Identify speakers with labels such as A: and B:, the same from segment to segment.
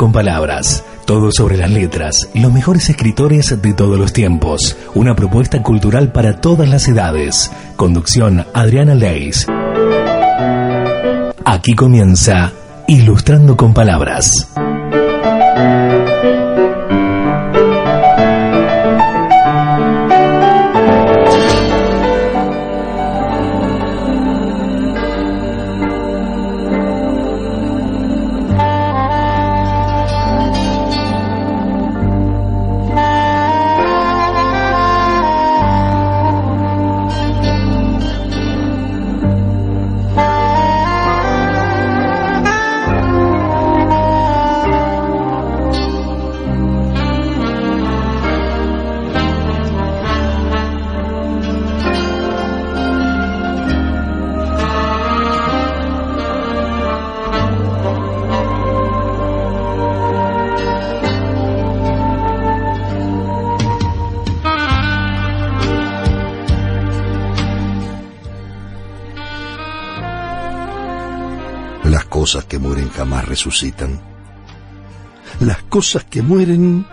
A: con Palabras. Todo sobre las letras, los mejores escritores de todos los tiempos. Una propuesta cultural para todas las edades. Conducción Adriana Leis. Aquí comienza Ilustrando con Palabras.
B: Resucitan. Las cosas que mueren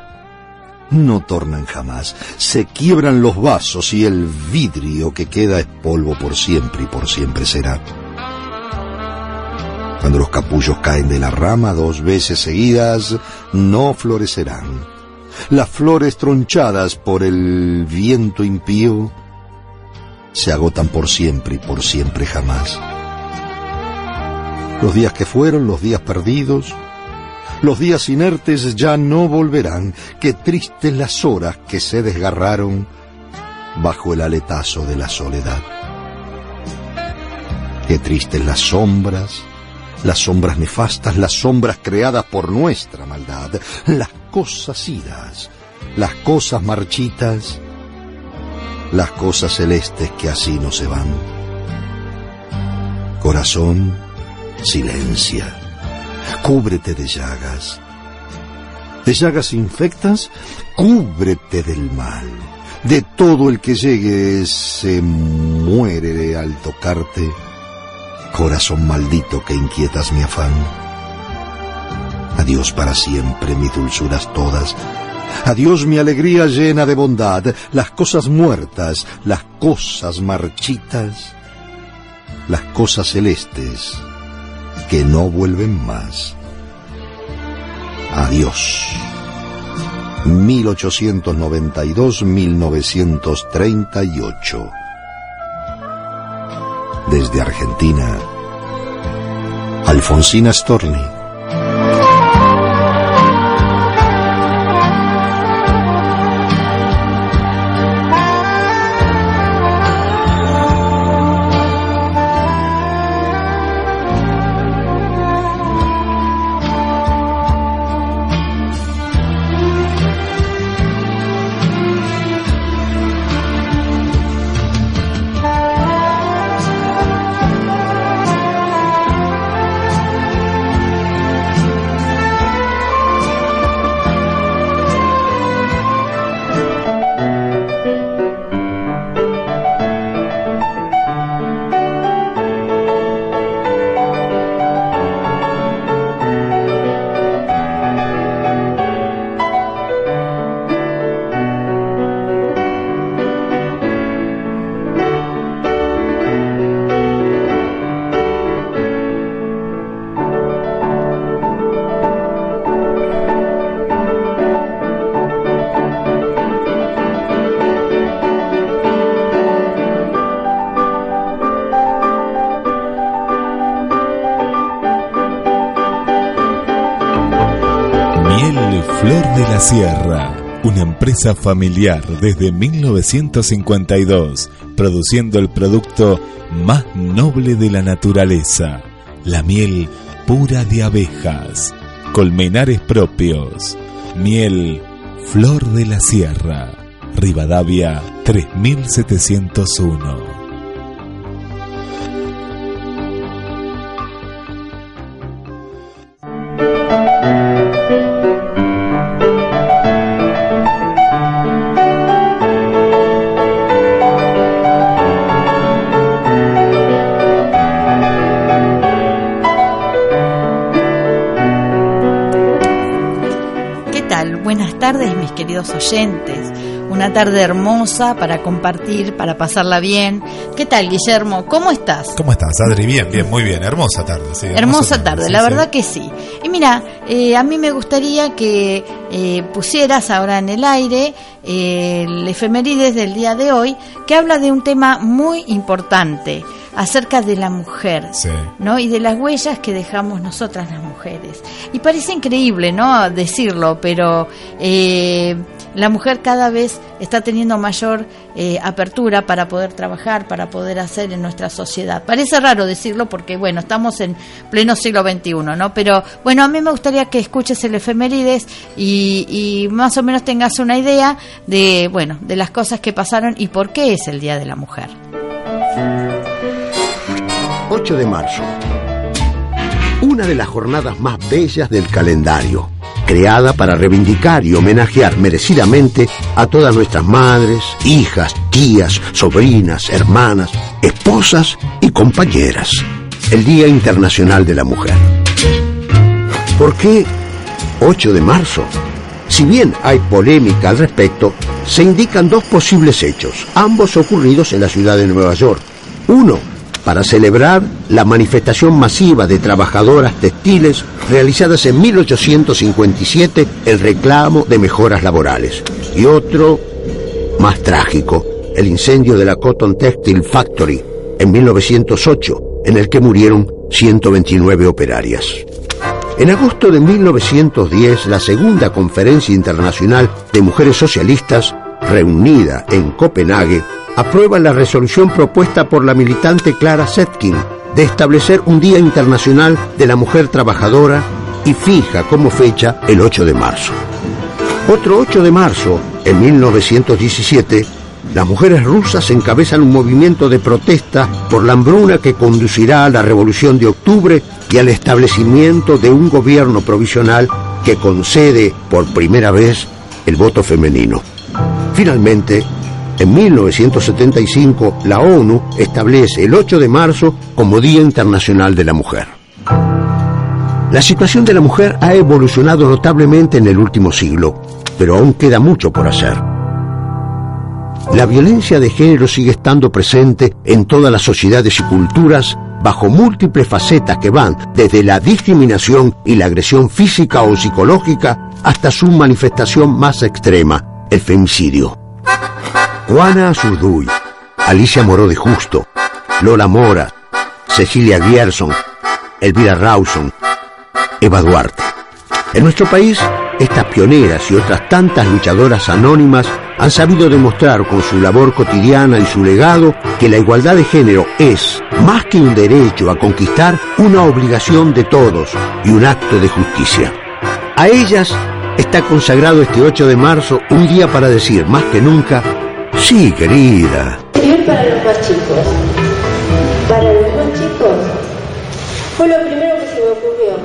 B: no tornan jamás. Se quiebran los vasos y el vidrio que queda es polvo por siempre y por siempre será. Cuando los capullos caen de la rama dos veces seguidas, no florecerán. Las flores tronchadas por el viento impío se agotan por siempre y por siempre jamás los días que fueron, los días perdidos, los días inertes ya no volverán. Qué tristes las horas que se desgarraron bajo el aletazo de la soledad. Qué tristes las sombras, las sombras nefastas, las sombras creadas por nuestra maldad, las cosas idas, las cosas marchitas, las cosas celestes que así no se van. Corazón, silencia. Cúbrete de llagas. De llagas infectas, cúbrete del mal. De todo el que llegue se muere al tocarte. Corazón maldito que inquietas mi afán. Adiós para siempre mis dulzuras todas. Adiós mi alegría llena de bondad, las cosas muertas, las cosas marchitas, las cosas celestes que no vuelven más. Adiós. 1892-1938. Desde Argentina, Alfonsina Storni.
C: Familiar desde 1952, produciendo el producto más noble de la naturaleza, la miel pura de abejas, colmenares propios, miel Flor de la Sierra, Rivadavia 3701.
D: Mis queridos oyentes. Una tarde hermosa para compartir, para pasarla bien. ¿Qué tal, Guillermo? ¿Cómo estás?
C: ¿Cómo estás, Adri? Bien, bien, muy bien. Hermosa tarde, sí.
D: Hermosa, tarde, la verdad que sí. Y mira, eh, a mí me gustaría que eh, pusieras ahora en el aire eh, el efemérides del día de hoy, que habla de un tema muy importante acerca de la mujer, ¿no? Y de las huellas que dejamos nosotras las Y parece increíble, ¿no? Decirlo, pero eh, la mujer cada vez está teniendo mayor eh, apertura para poder trabajar, para poder hacer en nuestra sociedad. Parece raro decirlo porque, bueno, estamos en pleno siglo XXI, ¿no? Pero, bueno, a mí me gustaría que escuches el efemérides y, y más o menos tengas una idea de, bueno, de las cosas que pasaron y por qué es el Día de la Mujer.
E: 8 de marzo. Una de las jornadas más bellas del calendario, creada para reivindicar y homenajear merecidamente a todas nuestras madres, hijas, tías, sobrinas, hermanas, esposas y compañeras. El Día Internacional de la Mujer. ¿Por qué 8 de marzo? Si bien hay polémica al respecto, se indican dos posibles hechos, ambos ocurridos en la ciudad de Nueva York. Uno, para celebrar la manifestación masiva de trabajadoras textiles realizadas en 1857 en reclamo de mejoras laborales. Y otro, más trágico, el incendio de la Cotton Textile Factory en 1908, en el que murieron 129 operarias. En agosto de 1910, la segunda conferencia internacional de mujeres socialistas, reunida en Copenhague, aprueba la resolución propuesta por la militante Clara Zetkin de establecer un Día Internacional de la Mujer Trabajadora y fija como fecha el 8 de marzo. Otro 8 de marzo, en 1917, las mujeres rusas encabezan un movimiento de protesta por la hambruna que conducirá a la Revolución de Octubre y al establecimiento de un gobierno provisional que concede por primera vez el voto femenino. Finalmente, en 1975, la ONU establece el 8 de marzo como Día Internacional de la Mujer. La situación de la mujer ha evolucionado notablemente en el último siglo, pero aún queda mucho por hacer. La violencia de género sigue estando presente en todas las sociedades y culturas bajo múltiples facetas que van desde la discriminación y la agresión física o psicológica hasta su manifestación más extrema, el femicidio. Juana Azurduy, Alicia Moró de Justo, Lola Mora, Cecilia Gierson, Elvira Rawson, Eva Duarte. En nuestro país, estas pioneras y otras tantas luchadoras anónimas han sabido demostrar con su labor cotidiana y su legado que la igualdad de género es, más que un derecho a conquistar, una obligación de todos y un acto de justicia. A ellas está consagrado este 8 de marzo un día para decir más que nunca Sí, querida.
F: Para los más chicos. Para los más chicos. Fue lo primero que se me ocurrió.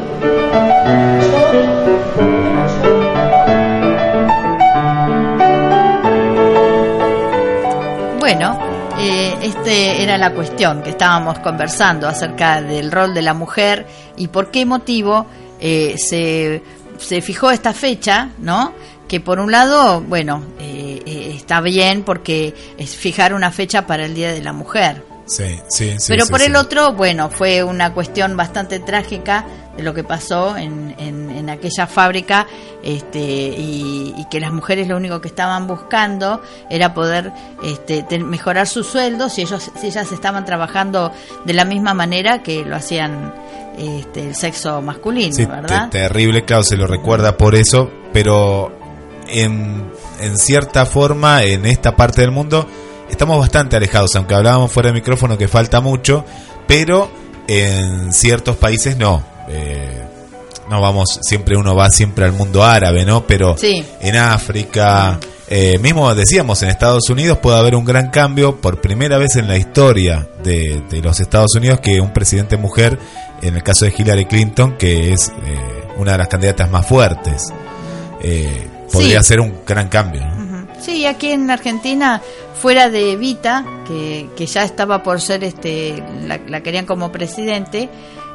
D: Bueno, eh, este era la cuestión que estábamos conversando acerca del rol de la mujer y por qué motivo eh, se, se fijó esta fecha, ¿no? Que por un lado, bueno, eh, eh, está bien porque es fijar una fecha para el Día de la Mujer.
C: Sí, sí, sí.
D: Pero
C: sí,
D: por
C: sí.
D: el otro, bueno, fue una cuestión bastante trágica de lo que pasó en, en, en aquella fábrica este, y, y que las mujeres lo único que estaban buscando era poder este, te- mejorar sus sueldos si, ellos, si ellas estaban trabajando de la misma manera que lo hacían este, el sexo masculino,
C: Sí,
D: ¿verdad?
C: te- terrible, claro, se lo recuerda por eso, pero en, en cierta forma, en esta parte del mundo, estamos bastante alejados, aunque hablábamos fuera de micrófono que falta mucho, pero en ciertos países no. Eh, no vamos, siempre uno va siempre al mundo árabe, ¿no? Pero
D: Sí.
C: en África, eh, mismo decíamos, en Estados Unidos puede haber un gran cambio por primera vez en la historia de, de los Estados Unidos que un presidente mujer, en el caso de Hillary Clinton, que es eh, una de las candidatas más fuertes, eh, podría
D: Sí.
C: ser un gran cambio. ¿no?
D: Sí, aquí en Argentina, fuera de Evita, que, que ya estaba por ser, este, la, la querían como presidente,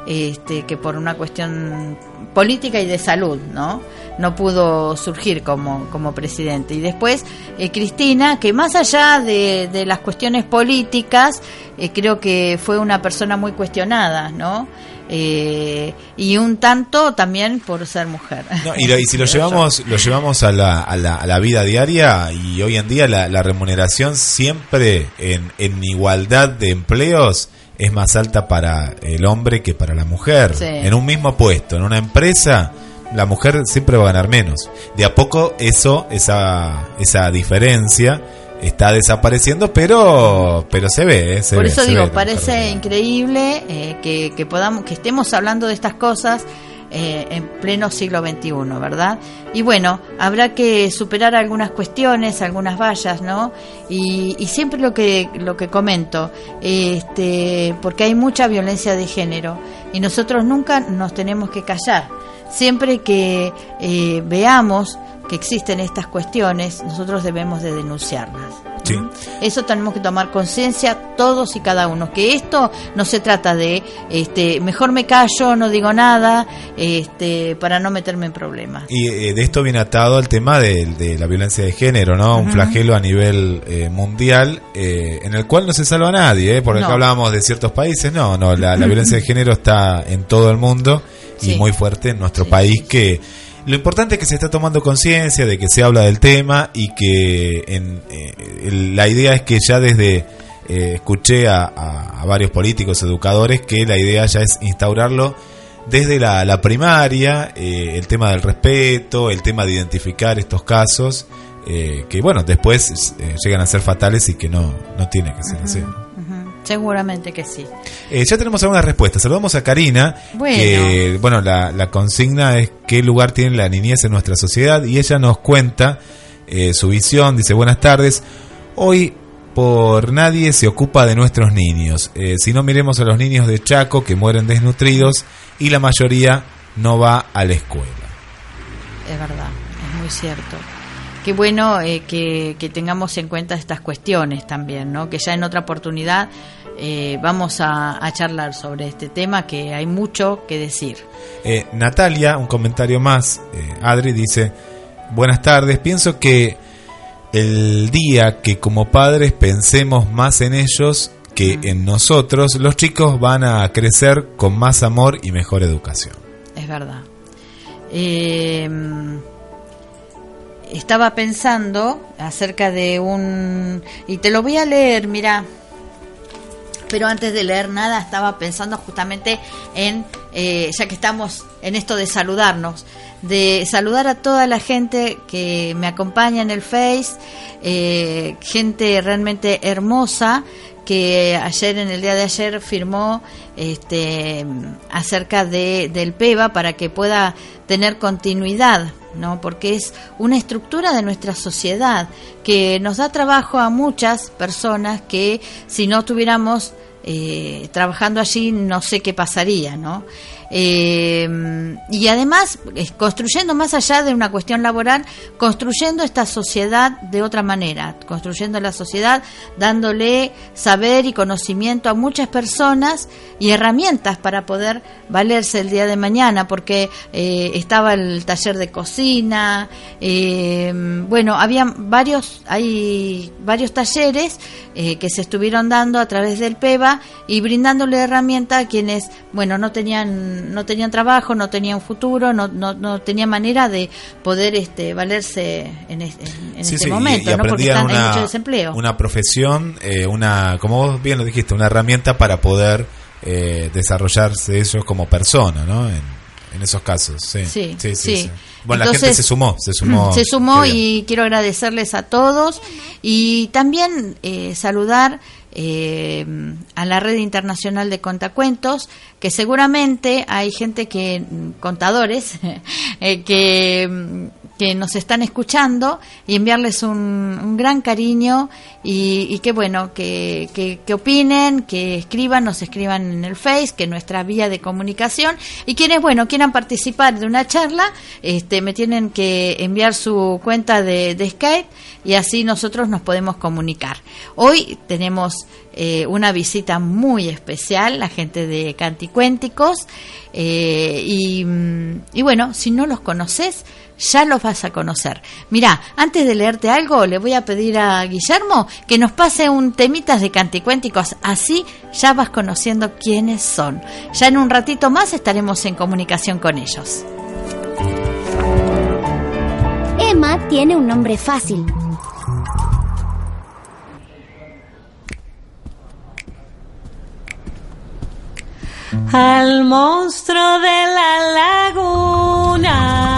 D: este, que por una cuestión política y de salud, ¿no? no pudo surgir como, como presidente. Y después eh, Cristina, que más allá de, de las cuestiones políticas, eh, creo que fue una persona muy cuestionada, ¿no? Eh, y un tanto también por ser mujer.
C: y, y, si lo llevamos lo llevamos a la, a la, a la vida diaria y hoy en día la, la remuneración siempre en, en igualdad de empleos es más alta para el hombre que para la mujer.
D: Sí.
C: En un mismo puesto, en una empresa, la mujer siempre va a ganar menos. De a poco eso, esa, esa diferencia está desapareciendo, pero pero se ve. ¿eh? Se
D: Por
C: ve,
D: eso
C: se
D: digo,
C: ve
D: parece increíble eh, que, que podamos, que estemos hablando de estas cosas eh, en pleno siglo XXI, ¿verdad? Y bueno, habrá que superar algunas cuestiones, algunas vallas, ¿no? Y, y siempre lo que lo que comento, este, porque hay mucha violencia de género y nosotros nunca nos tenemos que callar. Siempre que eh, veamos que existen estas cuestiones, nosotros debemos de denunciarlas.
C: Sí.
D: Eso tenemos que tomar conciencia todos y cada uno, que esto no se trata de, este, mejor me callo, no digo nada, este, para no meterme en problemas.
C: Y eh, de esto viene atado al tema de, de la violencia de género, ¿no? Un flagelo a nivel eh, mundial eh, en el cual no se salva a nadie, ¿eh? Porque
D: No.
C: acá hablábamos de ciertos países, no, no, la, la violencia de género está en todo el mundo y
D: Sí.
C: muy fuerte en nuestro
D: Sí,
C: país que lo importante es que se está tomando conciencia de que se habla del tema y que en, eh, la idea es que ya desde eh, escuché a, a- a varios políticos, educadores, que la idea ya es instaurarlo desde la, la primaria, eh, el tema del respeto, el tema de identificar estos casos, eh, que bueno, después llegan a ser fatales y que no, no tiene que ser así.
D: Seguramente que sí.
C: Eh, ya tenemos algunas respuestas. Saludamos a Karina,
D: Bueno.
C: que bueno, la, la consigna es qué lugar tiene la niñez en nuestra sociedad y ella nos cuenta eh, su visión. Dice, buenas tardes. Hoy por nadie se ocupa de nuestros niños. Eh, si no miremos a los niños de Chaco que mueren desnutridos y la mayoría no va a la escuela.
D: Es verdad, es muy cierto. Qué bueno eh, que, que tengamos en cuenta estas cuestiones también, ¿no? Que ya en otra oportunidad eh, vamos a, a charlar sobre este tema, que hay mucho que decir.
C: Eh, Natalia, un comentario más. eh, Adri dice, buenas tardes, pienso que el día que como padres pensemos más en ellos que en nosotros, los chicos van a crecer con más amor y mejor educación.
D: Es verdad. Estaba pensando acerca de un... Y te lo voy a leer, mira. Pero antes de leer nada, estaba pensando justamente en, eh, ya que estamos en esto de saludarnos, de saludar a toda la gente que me acompaña en el Face, eh, gente realmente hermosa que ayer en el día de ayer firmó este acerca de del PEVA para que pueda tener continuidad no porque es una estructura de nuestra sociedad que nos da trabajo a muchas personas que si no tuviéramos eh, trabajando allí no sé qué pasaría no eh, y además construyendo más allá de una cuestión laboral construyendo esta sociedad de otra manera construyendo la sociedad dándole saber y conocimiento a muchas personas y herramientas para poder valerse el día de mañana porque eh, estaba el taller de cocina eh, bueno había varios hay varios talleres eh, que se estuvieron dando a través del PEVA y brindándole herramientas a quienes bueno no tenían no tenían trabajo no tenían futuro no, no, no tenían manera de poder este valerse en, es- en-
C: Sí,
D: este
C: sí, y-
D: momento
C: y
D: no porque
C: aprendían
D: están, hay
C: una,
D: mucho desempleo
C: una profesión, eh, una, como vos bien lo dijiste, una herramienta para poder eh, desarrollarse ellos como persona, ¿no? En, en esos casos, sí.
D: Sí, sí.
C: Bueno, la
D: Entonces,
C: gente se sumó, se sumó.
D: Se sumó y quiero agradecerles a todos y también eh, saludar eh, a la red internacional de contacuentos, que seguramente hay gente que, mm, contadores, eh, que, mm, que nos están escuchando y enviarles un, un gran cariño y, y que bueno, que, que, opinen, que escriban, nos escriban en el Face, que es nuestra vía de comunicación y quienes, bueno, quieran participar de una charla, este, me tienen que enviar su cuenta de, de Skype y así nosotros nos podemos comunicar. Hoy tenemos eh, una visita muy especial, la gente de Canticuénticos, eh, y, mm, y bueno, si no los conoces, ya los vas a conocer. Mira, antes de leerte algo, le voy a pedir a Guillermo que nos pase un temitas de canticuénticos, así ya vas conociendo quiénes son. Ya en un ratito más estaremos en comunicación con ellos.
G: Emma tiene un nombre fácil.
H: Al monstruo de la laguna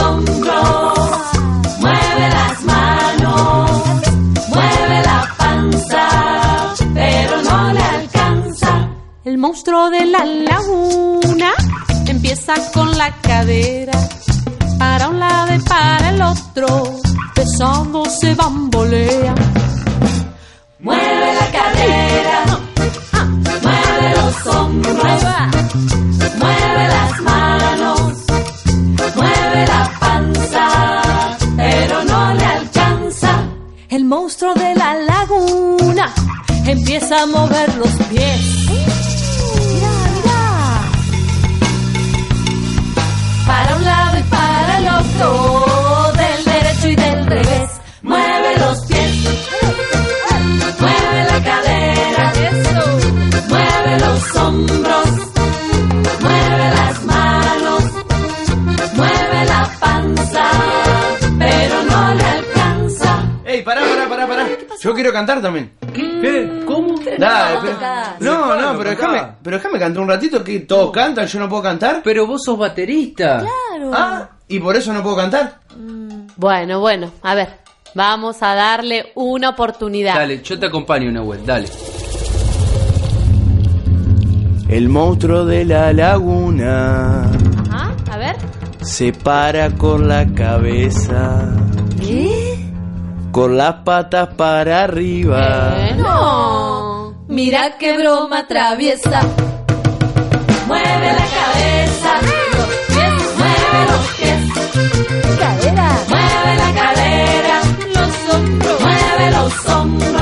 H: ¡Ah! Mueve las manos, mueve la panza, pero no le alcanza. El monstruo de la laguna empieza con la cadera para un lado y para el otro, pesando se bambolea. Mueve la cadera, mueve los hombros, El monstruo de la laguna. Empieza a mover los pies. Mira, para un lado y para el otro,
I: Yo quiero cantar también.
J: ¿Qué? ¿Cómo?
I: Dale, pero- no, no, pero déjame, pero déjame cantar un ratito que todos cantan, yo no puedo cantar.
J: Pero vos sos baterista.
I: Ah, y por eso no puedo cantar.
K: Bueno, bueno, a ver, vamos a darle una oportunidad.
J: Dale, yo te acompaño, Nahuel, dale.
L: El monstruo de la laguna
K: ¿Ah? A ver.
L: se para con la cabeza. Con las patas para arriba.
K: No. Mira qué broma traviesa.
H: Mueve la cabeza, los pies, mueve los pies.
G: Cadera.
H: Mueve la cadera, los hombros, mueve los hombros,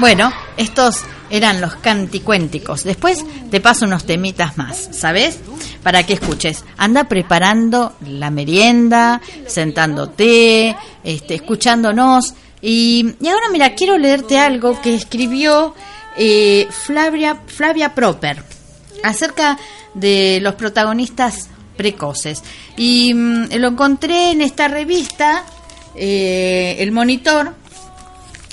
D: Bueno, estos eran los canticuénticos. Después te paso unos temitas más, ¿sabes? Para que escuches. Anda preparando la merienda, sentándote, este, escuchándonos. Y, y ahora, mira, quiero leerte algo que escribió eh, Flavia, Flavia Proper acerca de los protagonistas precoces. Y mm, lo encontré en esta revista, eh, El Monitor,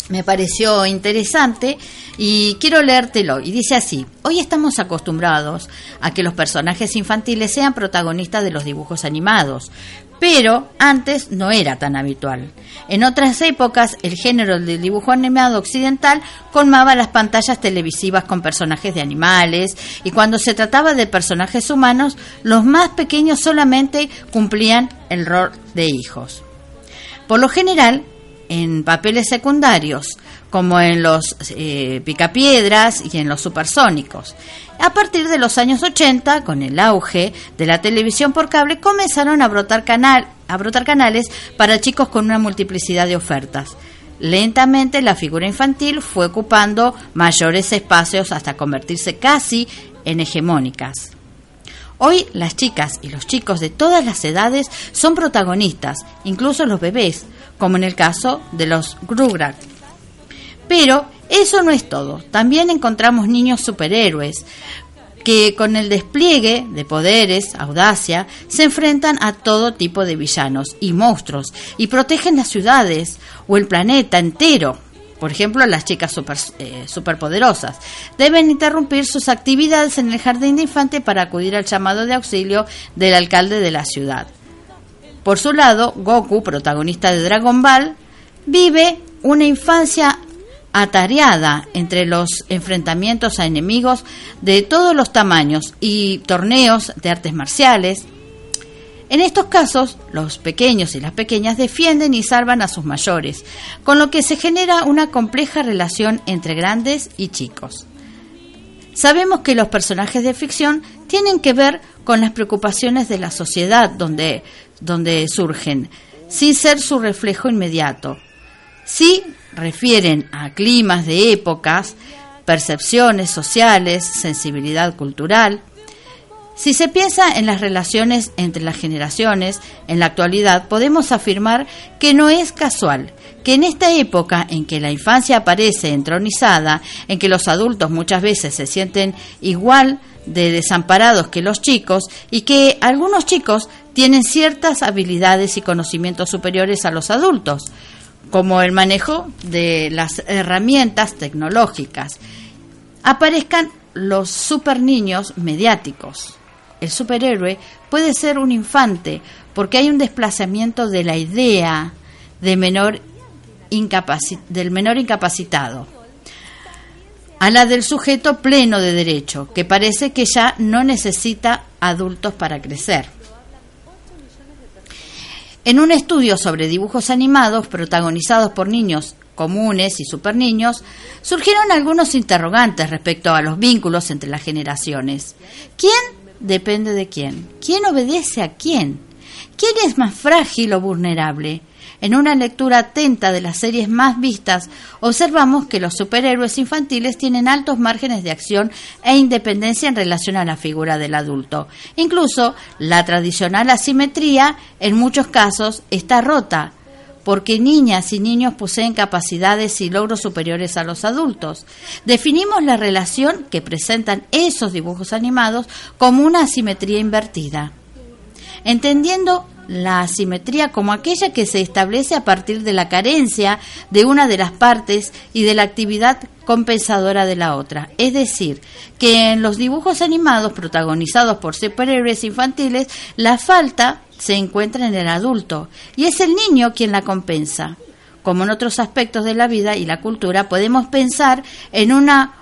D: me pareció interesante y quiero leértelo. Y dice así, hoy estamos acostumbrados a que los personajes infantiles sean protagonistas de los dibujos animados, pero antes no era tan habitual. En otras épocas, el género del dibujo animado occidental colmaba las pantallas televisivas con personajes de animales y cuando se trataba de personajes humanos, los más pequeños solamente cumplían el rol de hijos. Por lo general, en papeles secundarios, como en los eh, picapiedras y en los supersónicos. A partir de los años 80, con el auge de la televisión por cable, comenzaron a brotar, canal, a brotar canales para chicos con una multiplicidad de ofertas. Lentamente la figura infantil fue ocupando mayores espacios hasta convertirse casi en hegemónicas. Hoy las chicas y los chicos de todas las edades son protagonistas, incluso los bebés, como en el caso de los Rugrats. Pero eso no es todo. También encontramos niños superhéroes que con el despliegue de poderes, audacia, se enfrentan a todo tipo de villanos y monstruos y protegen las ciudades o el planeta entero. Por ejemplo, las chicas super, eh, superpoderosas deben interrumpir sus actividades en el jardín de infante para acudir al llamado de auxilio del alcalde de la ciudad. Por su lado, Goku, protagonista de Dragon Ball, vive una infancia atareada entre los enfrentamientos a enemigos de todos los tamaños y torneos de artes marciales. En estos casos, los pequeños y las pequeñas defienden y salvan a sus mayores, con lo que se genera una compleja relación entre grandes y chicos. Sabemos que los personajes de ficción tienen que ver con las preocupaciones de la sociedad donde, donde surgen, sin ser su reflejo inmediato. Sí refieren a climas de épocas, percepciones sociales, sensibilidad cultural. Si se piensa en las relaciones entre las generaciones, en la actualidad podemos afirmar que no es casual que en esta época en que la infancia aparece entronizada, en que los adultos muchas veces se sienten igual de desamparados que los chicos y que algunos chicos tienen ciertas habilidades y conocimientos superiores a los adultos, como el manejo de las herramientas tecnológicas, aparezcan los super niños mediáticos. El superhéroe puede ser un infante porque hay un desplazamiento de la idea de menor del menor incapacitado a la del sujeto pleno de derecho, que parece que ya no necesita adultos para crecer. En un estudio sobre dibujos animados protagonizados por niños comunes y superniños, surgieron algunos interrogantes respecto a los vínculos entre las generaciones. ¿Quién depende de quién? ¿Quién obedece a quién? ¿Quién es más frágil o vulnerable? En una lectura atenta de las series más vistas, observamos que los superhéroes infantiles tienen altos márgenes de acción e independencia en relación a la figura del adulto. Incluso la tradicional asimetría, en muchos casos, está rota porque niñas y niños poseen capacidades y logros superiores a los adultos. Definimos la relación que presentan esos dibujos animados como una asimetría invertida. Entendiendo la asimetría como aquella que se establece a partir de la carencia de una de las partes y de la actividad compensadora de la otra. Es decir, que en los dibujos animados protagonizados por superhéroes infantiles, la falta se encuentra en el adulto y es el niño quien la compensa. Como en otros aspectos de la vida y la cultura, podemos pensar en una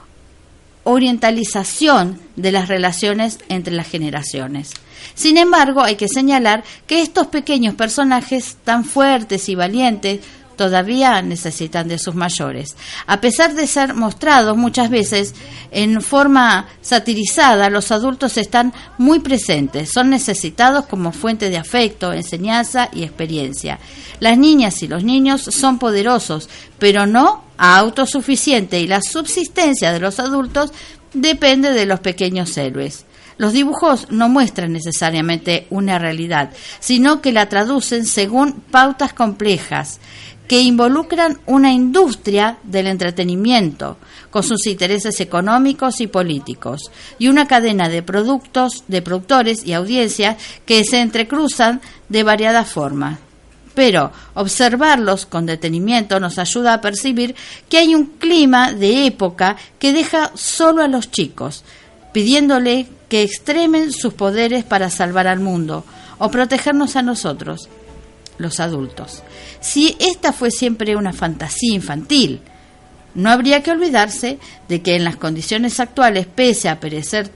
D: orientalización de las relaciones entre las generaciones. Sin embargo, hay que señalar que estos pequeños personajes tan fuertes y valientes todavía necesitan de sus mayores. A pesar de ser mostrados muchas veces en forma satirizada, los adultos están muy presentes, son necesitados como fuente de afecto, enseñanza y experiencia. Las niñas y los niños son poderosos, pero no autosuficientes y la subsistencia de los adultos depende de los pequeños héroes. Los dibujos no muestran necesariamente una realidad, sino que la traducen según pautas complejas que involucran una industria del entretenimiento con sus intereses económicos y políticos y una cadena de productos, de productores y audiencias que se entrecruzan de variadas formas. pero observarlos con detenimiento nos ayuda a percibir que hay un clima de época que deja solo a los chicos, pidiéndole que extremen sus poderes para salvar al mundo o protegernos a nosotros, los adultos. Si esta fue siempre una fantasía infantil, no habría que olvidarse de que en las condiciones actuales, pese a parecer,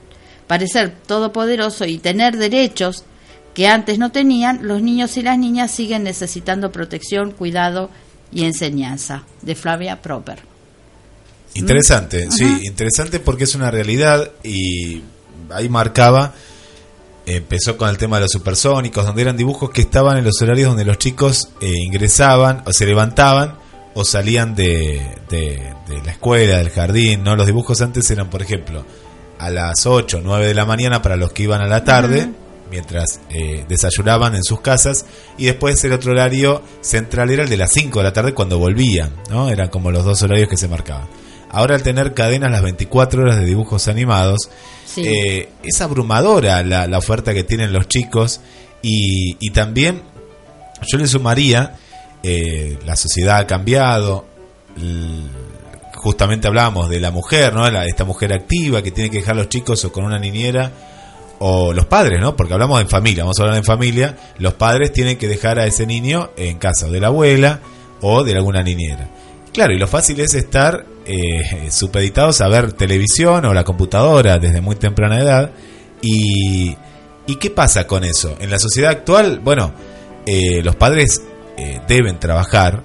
D: todopoderoso y tener derechos que antes no tenían, los niños y las niñas siguen necesitando protección, cuidado y enseñanza. De Flavia Proper.
C: Interesante, sí, interesante porque es una realidad y ahí marcaba, empezó con el tema de los supersónicos, donde eran dibujos que estaban en los horarios donde los chicos eh, ingresaban o se levantaban o salían de, de, de la escuela, del jardín, ¿no? Los dibujos antes eran, por ejemplo, a las 8 o 9 de la mañana para los que iban a la tarde, mientras eh, desayunaban en sus casas, y después el otro horario central era el de las 5 de la tarde cuando volvían, ¿no? Eran como los dos horarios que se marcaban. Ahora al tener cadenas las 24 horas de dibujos animados,
D: Sí.
C: eh, es abrumadora la, la oferta que tienen los chicos y, y también yo le sumaría, eh, la sociedad ha cambiado, justamente hablábamos de la mujer, ¿no? La- esta mujer activa que tiene que dejar a los chicos o con una niñera o los padres, ¿no? Porque hablamos en familia, vamos a hablar en familia, los padres tienen que dejar a ese niño en casa o de la abuela o de alguna niñera. Claro, y lo fácil es estar eh, supeditados a ver televisión o la computadora desde muy temprana edad. Y, ¿y qué pasa con eso? En la sociedad actual, bueno, eh, los padres eh, deben trabajar,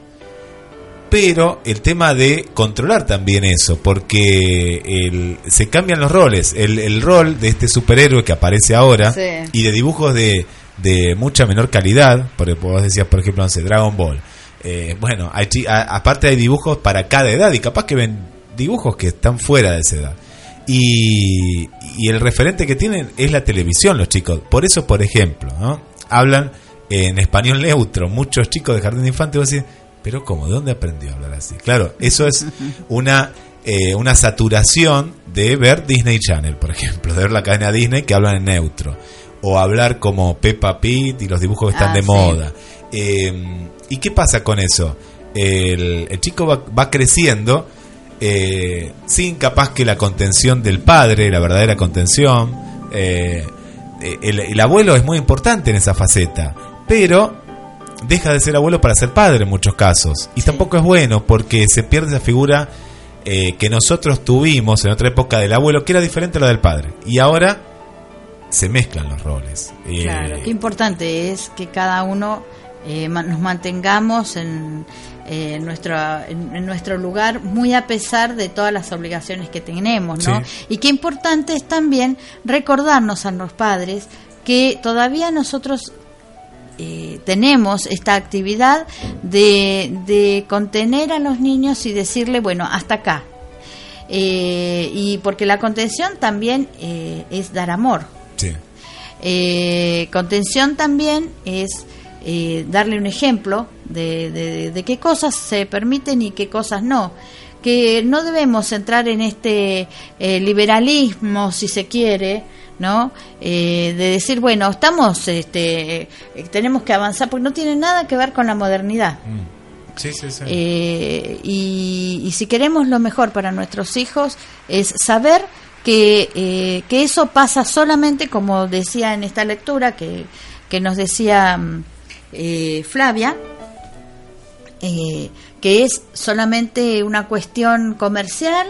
C: pero el tema de controlar también eso, porque el- se cambian los roles. El, el rol de este superhéroe que aparece ahora
D: Sí.
C: y de dibujos de, de mucha menor calidad, porque vos decías, por ejemplo, no sé, Dragon Ball. Eh, bueno, hay a- aparte hay dibujos para cada edad y capaz que ven dibujos que están fuera de esa edad. Y, y el referente que tienen es la televisión, los chicos. Por eso, por ejemplo, ¿no? hablan en español neutro. Muchos chicos de jardín de infantes vos decís, pero ¿cómo? ¿De dónde aprendió a hablar así? Claro, eso es una, eh, una saturación de ver Disney Channel, por ejemplo, de ver la cadena Disney que hablan en neutro. O hablar como Peppa Pig y los dibujos que están
D: Ah,
C: de
D: sí.
C: moda. Eh, ¿Y qué pasa con eso? El, el chico va, va creciendo eh, sin capaz que la contención del padre, la verdadera contención. eh, eh, el, el abuelo es muy importante en esa faceta, pero deja de ser abuelo para ser padre en muchos casos. Y tampoco es bueno porque se pierde esa figura eh, que nosotros tuvimos en otra época del abuelo, que era diferente a la del padre. Y ahora se mezclan los roles. Eh,
D: Claro, qué importante es que cada uno eh, nos mantengamos en, eh, nuestro, en, en nuestro lugar, muy a pesar de todas las obligaciones que tenemos, ¿no?
M: Sí.
D: Y qué importante es también recordarnos a los padres que todavía nosotros eh, tenemos esta actividad de, de contener a los niños y decirle, bueno, hasta acá. Eh, y porque la contención también eh, es dar amor.
C: Sí.
D: Eh, contención también es eh, darle un ejemplo de, de- de qué cosas se permiten y qué cosas no. Que no debemos entrar en este eh, liberalismo, si se quiere, ¿no? Eh, de decir, bueno, estamos, este, tenemos que avanzar, porque no tiene nada que ver con la modernidad.
C: Sí, sí, sí.
D: Eh, y, y si queremos lo mejor para nuestros hijos es saber que, eh, que eso pasa solamente, como decía en esta lectura que, que nos decía mm, eh, Flavia, eh, que es solamente una cuestión comercial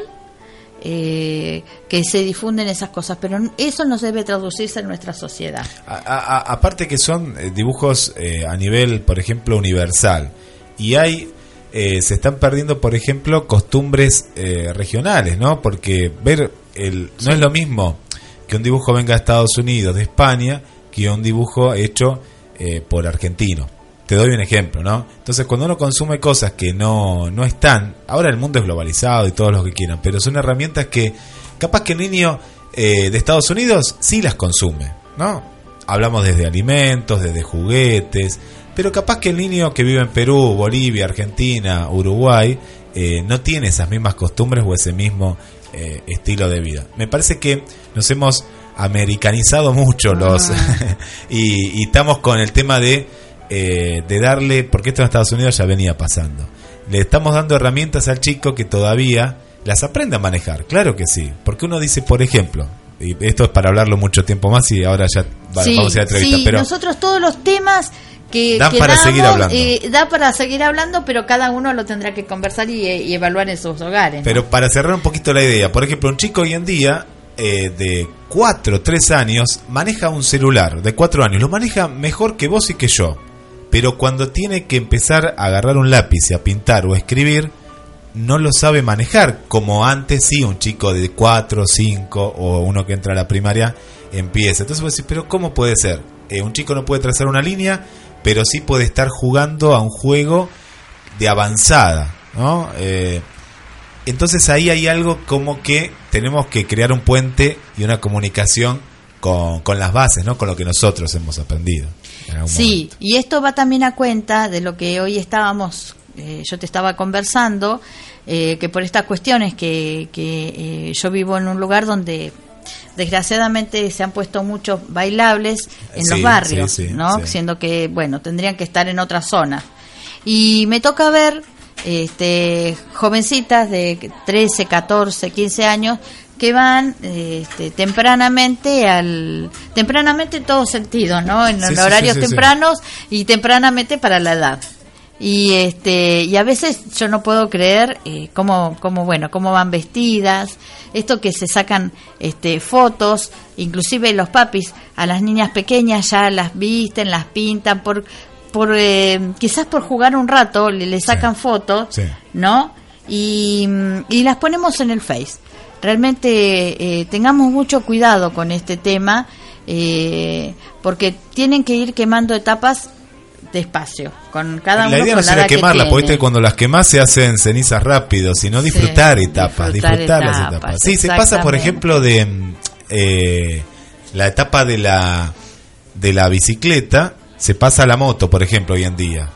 D: eh, que se difunden esas cosas, pero eso no debe traducirse en nuestra sociedad.
C: A- aparte que son eh, dibujos eh, a nivel, por ejemplo, universal. Y hay, eh, se están perdiendo, por ejemplo, costumbres eh, regionales, ¿no? Porque ver, el, no es lo mismo que un dibujo venga de Estados Unidos, de España, que un dibujo hecho eh, por argentino. Te doy un ejemplo, ¿no? Entonces, cuando uno consume cosas que no, no están, ahora el mundo es globalizado y todo lo que quieran, pero son herramientas que capaz que el niño eh, de Estados Unidos sí las consume, ¿no? Hablamos desde alimentos, desde juguetes, pero capaz que el niño que vive en Perú, Bolivia, Argentina, Uruguay, eh, no tiene esas mismas costumbres o ese mismo eh, estilo de vida. Me parece que nos hemos americanizado mucho los y, y estamos con el tema de eh, de darle, porque esto en Estados Unidos ya venía pasando, le estamos dando herramientas al chico que todavía las aprende a manejar, claro que sí, porque uno dice, por ejemplo, y esto es para hablarlo mucho tiempo más y ahora ya
D: Sí,
C: vamos a ir a la entrevista,
D: sí,
C: pero
D: nosotros todos los temas que,
C: Dan
D: que
C: para
D: damos,
C: seguir hablando.
D: eh, da para seguir hablando, pero cada uno lo tendrá que conversar y, y evaluar en sus hogares. ¿no?
C: Pero para cerrar un poquito la idea, por ejemplo, un chico hoy en día eh, de 4 3 años maneja un celular de 4 años, lo maneja mejor que vos y que yo. Pero cuando tiene que empezar a agarrar un lápiz y a pintar o a escribir, no lo sabe manejar como antes sí un chico de 4, 5 o uno que entra a la primaria empieza. Entonces vos decís, pero ¿cómo puede ser? Eh, un chico no puede trazar una línea, pero sí puede estar jugando a un juego de avanzada, ¿no? Eh, entonces ahí hay algo como que tenemos que crear un puente y una comunicación con, con las bases, ¿no? Con lo que nosotros hemos aprendido.
D: Sí, y esto va también a cuenta de lo que hoy estábamos, eh, yo te estaba conversando, eh, que por estas cuestiones que, que eh, yo vivo en un lugar donde desgraciadamente se han puesto muchos bailables en los barrios,
M: sí, sí,
D: ¿no?
M: sí.
D: Siendo que, bueno, tendrían que estar en otra zona. Y me toca ver este, jovencitas de 13, 14, 15 años que van este, tempranamente al tempranamente en todo sentido, ¿no? En
M: sí,
D: horarios tempranos y tempranamente para la edad. Y este y a veces yo no puedo creer eh, cómo cómo bueno cómo van vestidas esto que se sacan este fotos inclusive los papis a las niñas pequeñas ya las visten las pintan por por eh, quizás por jugar un rato le, le sacan fotos
C: Sí.
D: ¿no? Y, y las ponemos en el Face. Realmente eh, tengamos mucho cuidado con este tema, eh, porque tienen que ir quemando etapas despacio, con cada uno
C: la idea no será
D: edad que
C: quemarla, porque cuando las quemas se hacen cenizas rápido, sino disfrutar etapas,
D: disfrutar
C: disfrutar, las
D: etapas.
C: Sí, se pasa, por ejemplo, de mm, eh, la etapa de la de la bicicleta, se pasa a la moto, por ejemplo, hoy en día.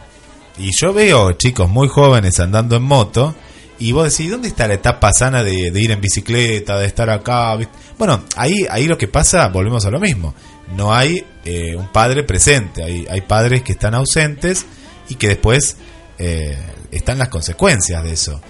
C: Y yo veo chicos muy jóvenes andando en moto y vos decís, ¿dónde está la etapa sana de, de ir en bicicleta, de estar acá? Bueno, ahí, ahí lo que pasa, volvemos a lo mismo. No hay eh, un padre presente, hay, hay padres que están ausentes y que después eh, están las consecuencias de eso.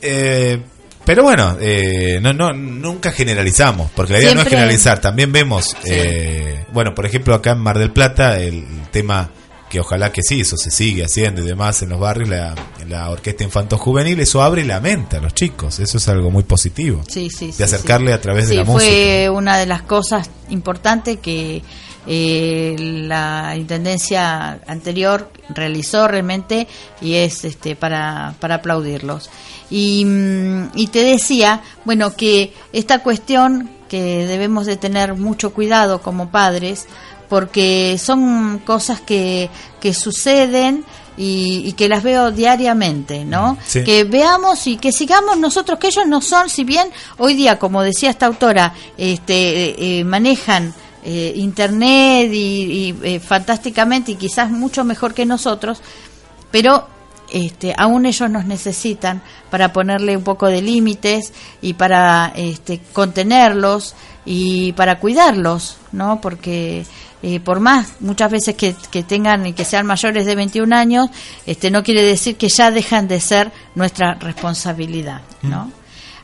C: Eh, pero bueno, eh, no, no, nunca generalizamos, porque la idea no es generalizar. También vemos, eh, bueno, por ejemplo, acá en Mar del Plata, el, tema que ojalá que sí, eso se sigue haciendo y demás en los barrios, la, la orquesta infanto juvenil, eso abre la mente a los chicos, eso es algo muy positivo.
D: Sí, sí,
C: de acercarle
D: sí.
C: a través de la música.
D: fue una de las cosas importantes que eh, la intendencia anterior realizó realmente y es este para, para aplaudirlos. Y, mm, y te decía, bueno, que esta cuestión que debemos de tener mucho cuidado como padres, porque son cosas que, que suceden y, y que las veo diariamente, ¿no?
M: Sí.
D: Que veamos y que sigamos nosotros, que ellos no son, si bien hoy día, como decía esta autora, este, eh, manejan eh, internet y, y, eh, fantásticamente y quizás mucho mejor que nosotros, pero este, aún ellos nos necesitan para ponerle un poco de límites y para este, contenerlos y para cuidarlos, ¿no? Porque eh, por más muchas veces que, que tengan y que sean mayores de 21 años, este, no quiere decir que ya dejan de ser nuestra responsabilidad, ¿no?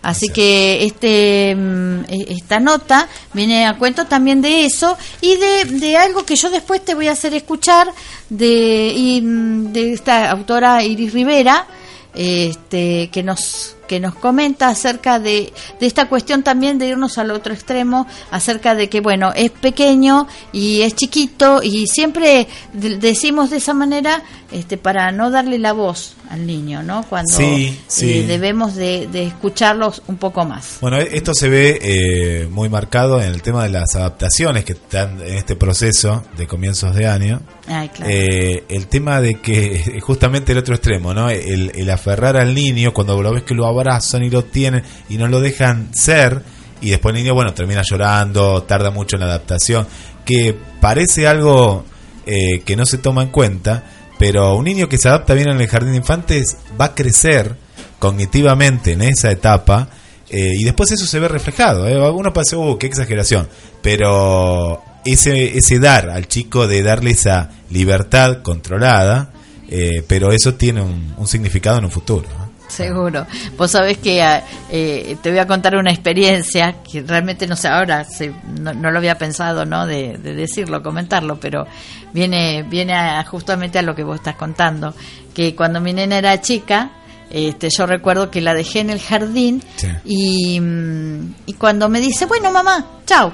D: Así que este mm, e- esta nota viene a cuento también de eso y de, de algo que yo después te voy a hacer escuchar de, mm, de esta autora Iris Rivera, este, que nos que nos comenta acerca de, de esta cuestión también de irnos al otro extremo, acerca de que, bueno, es pequeño y es chiquito y siempre de- decimos de esa manera este, para no darle la voz al niño, ¿no? Cuando
C: Sí, sí.
D: eh, debemos de, de escucharlos un poco más.
C: Bueno, esto se ve eh, muy marcado en el tema de las adaptaciones que están en este proceso de comienzos de año.
D: Ay, claro.
C: Eh, el tema de que justamente el otro extremo, ¿no? El, el aferrar al niño cuando lo ves que lo abrazan y lo tienen y no lo dejan ser y después el niño, bueno, termina llorando, tarda mucho en la adaptación, que parece algo eh, que no se toma en cuenta, pero un niño que se adapta bien en el jardín de infantes va a crecer cognitivamente en esa etapa eh, y después eso se ve reflejado. ¿eh? Uno decir, uh, qué exageración, pero ese, ese dar al chico de darle esa libertad controlada, eh, pero eso tiene un, un significado en un futuro.
D: Seguro. Vos sabés que ah, eh, te voy a contar una experiencia que realmente no sé, ahora se- no, no lo había pensado, ¿no? De, de decirlo, comentarlo, pero viene, viene a- justamente a lo que vos estás contando. Que cuando mi nena era chica, este, yo recuerdo que la dejé en el jardín y, mm, y cuando me dice, bueno, mamá, chao,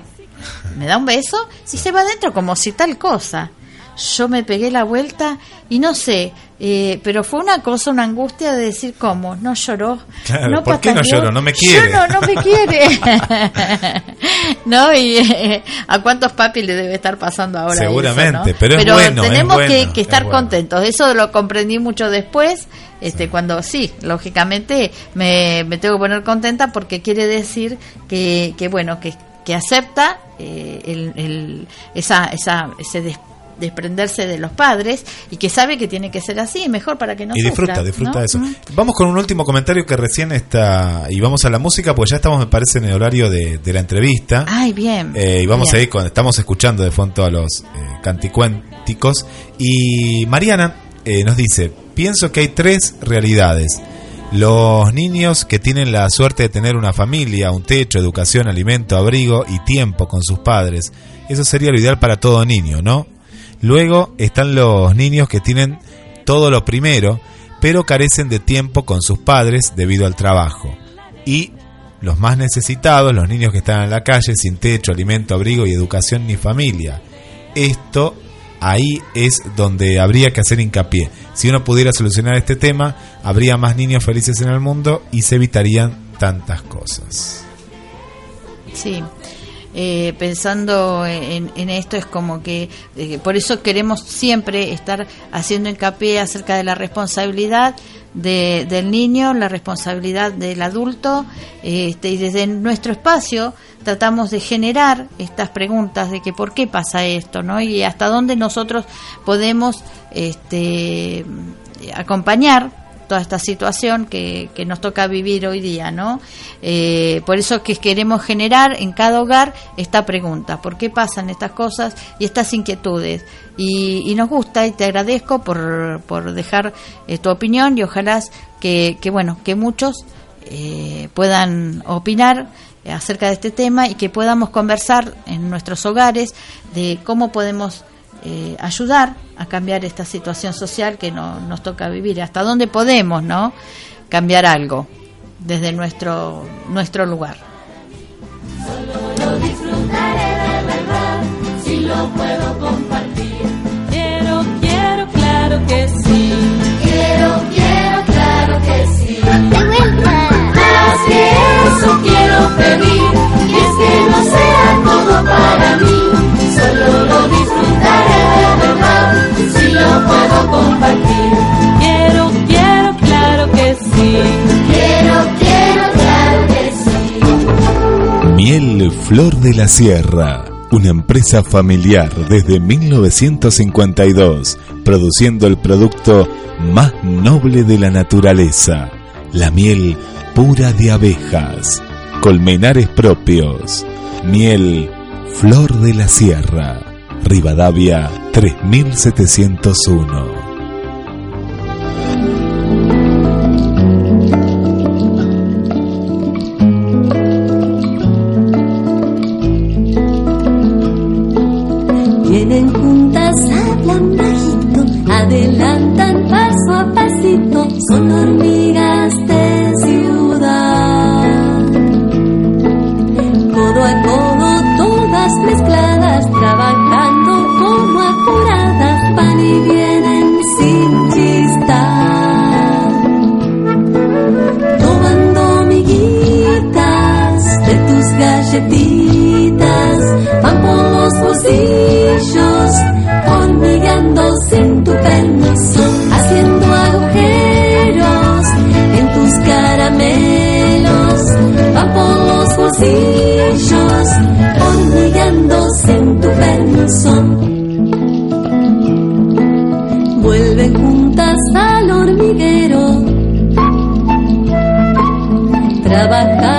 D: me da un beso y se va adentro como si tal cosa. Yo me pegué la vuelta y no sé, eh, pero fue una cosa, una angustia de decir cómo, no lloró.
C: Claro,
D: no
C: ¿por qué no lloro? No me quiere.
D: Yo no, no me quiere. ¿No? Y eh, a cuántos papis le debe estar pasando ahora
C: Seguramente,
D: eso, ¿no?
C: pero es bueno, es
D: tenemos que,
C: bueno,
D: que
C: es
D: estar
C: bueno.
D: contentos. Eso lo comprendí mucho después, este, cuando sí, lógicamente me, me tengo que poner contenta porque quiere decir que, que bueno, que, que acepta eh, el, el- esa, esa, ese des- desprenderse de los padres y que sabe que tiene que ser así, mejor para que no
C: y disfruta,
D: sufra,
C: disfruta
D: ¿no?
C: de eso.
D: Mm.
C: Vamos con un último comentario que recién está, y vamos a la música, pues ya estamos, me parece, en el horario de, de la entrevista.
D: Ay, bien.
C: Eh, y vamos
D: Bien.
C: a ir con, estamos escuchando de fondo a los eh, canticuénticos. Y Mariana eh, nos dice, pienso que hay tres realidades. Los niños que tienen la suerte de tener una familia, un techo, educación, alimento, abrigo y tiempo con sus padres. Eso sería lo ideal para todo niño, ¿no? Luego están los niños que tienen todo lo primero, pero carecen de tiempo con sus padres debido al trabajo. Y los más necesitados, los niños que están en la calle sin techo, alimento, abrigo y educación ni familia. Esto ahí es donde habría que hacer hincapié. Si uno pudiera solucionar este tema, habría más niños felices en el mundo y se evitarían tantas cosas.
D: Sí. Eh, pensando en, en esto es como que eh, por eso queremos siempre estar haciendo hincapié acerca de la responsabilidad de- del niño, la responsabilidad del adulto, este, y desde nuestro espacio tratamos de generar estas preguntas de que por qué pasa esto, ¿no? Y hasta dónde nosotros podemos este, acompañar toda esta situación que, que nos toca vivir hoy día, ¿no? Eh, por eso que queremos generar en cada hogar esta pregunta, ¿por qué pasan estas cosas y estas inquietudes? Y, y nos gusta y te agradezco por, por dejar eh, tu opinión y ojalá que, que bueno, que muchos eh, puedan opinar acerca de este tema y que podamos conversar en nuestros hogares de cómo podemos eh, ayudar a cambiar esta situación social que no, nos toca vivir, hasta dónde podemos, ¿no? Cambiar algo desde nuestro nuestro lugar.
N: Lo disfrutaré de verdad si lo puedo compartir. Quiero, quiero, claro que sí. Quiero, quiero, claro que sí. Más que eso quiero pedir. Y es que no sea todo para mí. Puedo compartir. Quiero, quiero, claro que sí. Quiero, quiero, claro que sí.
O: Miel Flor de la Sierra, una empresa familiar desde 1952, produciendo el producto más noble de la naturaleza, la miel pura de abejas, colmenares propios, miel Flor de la Sierra, Rivadavia 3701.
N: Vienen juntas, hablan bajito, adelantan paso a pasito, son hormigas haciendo agujeros en tus caramelos, van por los bolsillos, hormigándose en tu permiso. Vuelven juntas al hormiguero, trabajaron